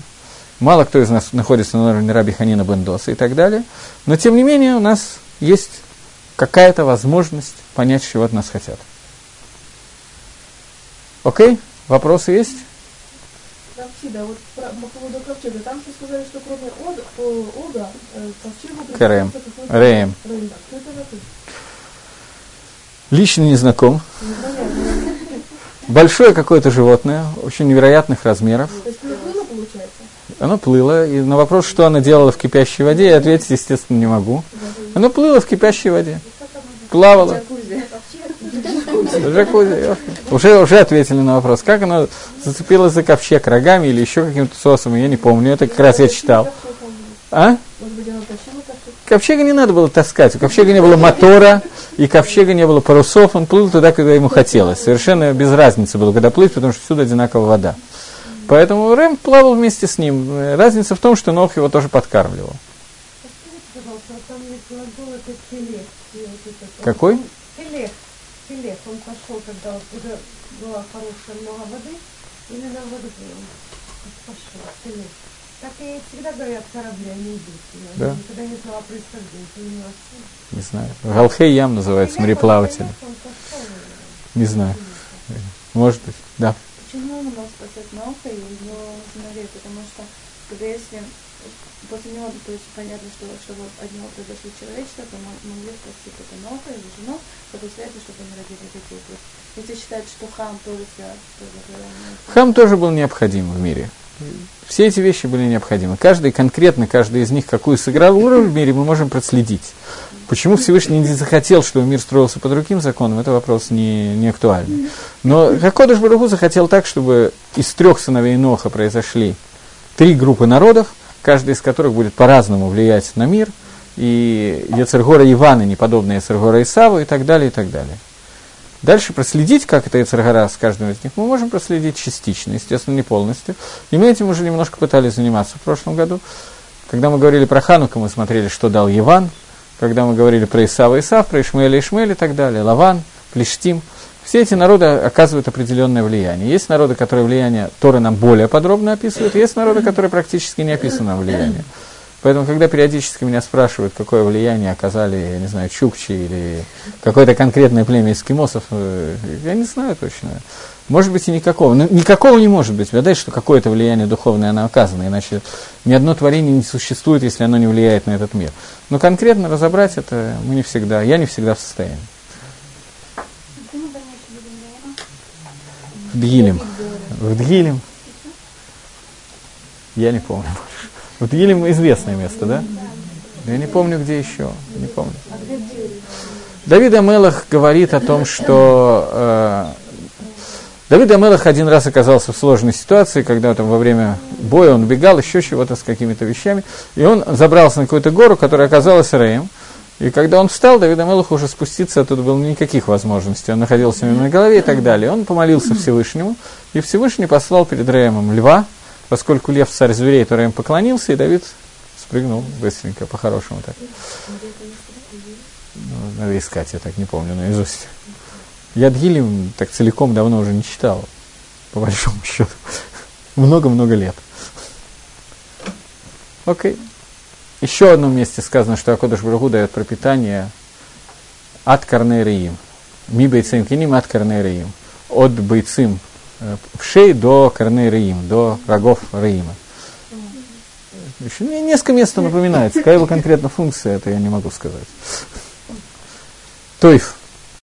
Мало кто из нас находится на уровне Раби Ханина Бендоса и так далее. Но, тем не менее, у нас есть какая-то возможность понять, чего от нас хотят. Окей? Вопросы есть? Ковчега, вот про, по поводу ковчега, там что сказали, что кроме Ода, Ода э, ковчегу Карем. Реем. Лично не знаком. Большое какое-то животное, очень невероятных размеров. То есть плыло, получается? Оно плыло, и на вопрос, что оно делало в кипящей воде, я ответить, естественно, не могу. Оно плыло в кипящей воде. Плавало. Джакузи. Уже, уже ответили на вопрос. Как оно зацепилось за ковчег рогами или еще каким-то способом, я не помню. Это как раз я читал. А? Ковчега не надо было таскать. У ковчега не было мотора, и ковчега не было парусов. Он плыл туда, когда ему хотелось. Совершенно без разницы было, когда плыть, потому что всюду одинаковая вода. Поэтому Рэм плавал вместе с ним. Разница в том, что Нох его тоже подкармливал. Какой? Пелех, он пошел, когда вот уже была хорошая много воды, именно в воду пошел, Пелех. Так и всегда говорят, корабли, они идут. Да. Никогда не знала происхождения. Не знаю. Галхей ям называется, мореплаватель. Не знаю. Может быть, да. Почему он мог спасать Ноха и его сыновей? Потому что, когда если после него, то есть понятно, что чтобы от него произошло человечество, то могли спасти только Ноха, его жену, то после этого, чтобы они родили детей. То есть, если считать, что хам тоже связан, Хам тоже был необходим в мире. Все эти вещи были необходимы. Каждый конкретно, каждый из них, какую сыграл роль в мире, мы можем проследить. Почему Всевышний не захотел, чтобы мир строился по другим законам, это вопрос не, не актуальный. Но Хакодыш Баруху захотел так, чтобы из трех сыновей Ноха произошли три группы народов, каждый из которых будет по-разному влиять на мир, и Яцергора Ивана не подобно Яцергора Исаву и так далее, и так далее. Дальше проследить, как это Яцергора с каждым из них, мы можем проследить частично, естественно, не полностью. И мы этим уже немножко пытались заниматься в прошлом году. Когда мы говорили про Ханука, мы смотрели, что дал Иван, когда мы говорили про Исава Исав, про Ишмаэля и Ишмаэль и так далее, Лаван, Плештим, все эти народы оказывают определенное влияние. Есть народы, которые влияние Торы нам более подробно описывают, есть народы, которые практически не описаны влияние. Поэтому, когда периодически меня спрашивают, какое влияние оказали, я не знаю, чукчи или какое-то конкретное племя эскимосов, э, я не знаю точно. Может быть и никакого. Но никакого не может быть. Видать, что какое-то влияние духовное оно оказано, иначе ни одно творение не существует, если оно не влияет на этот мир. Но конкретно разобрать это мы не всегда, я не всегда в состоянии. В Дгилем. В Дгилем. Я не помню больше. В Дгилем известное место, да? Я не помню, где еще. Не помню. Давид Амелах говорит о том, что э, Давид Амелах один раз оказался в сложной ситуации, когда там во время боя он бегал, еще чего-то с какими-то вещами, и он забрался на какую-то гору, которая оказалась Раем, и когда он встал, Давид Амелах уже спуститься оттуда было никаких возможностей, он находился у него на голове и так далее. Он помолился Всевышнему, и Всевышний послал перед Раемом льва, поскольку лев царь зверей, то Раем поклонился, и Давид спрыгнул быстренько, по-хорошему так. Ну, надо искать, я так не помню наизусть. Я Дгилем так целиком давно уже не читал, по большому счету. Много-много лет. Окей. Еще одном месте сказано, что Акодыш Брагу дает пропитание от Карнериим. Ми бойцим киним от Карнериим. От бойцим э, в шее до Карнериим, до рогов Раима. Еще несколько мест напоминается. Какая его конкретно функция, это я не могу сказать. Тойф.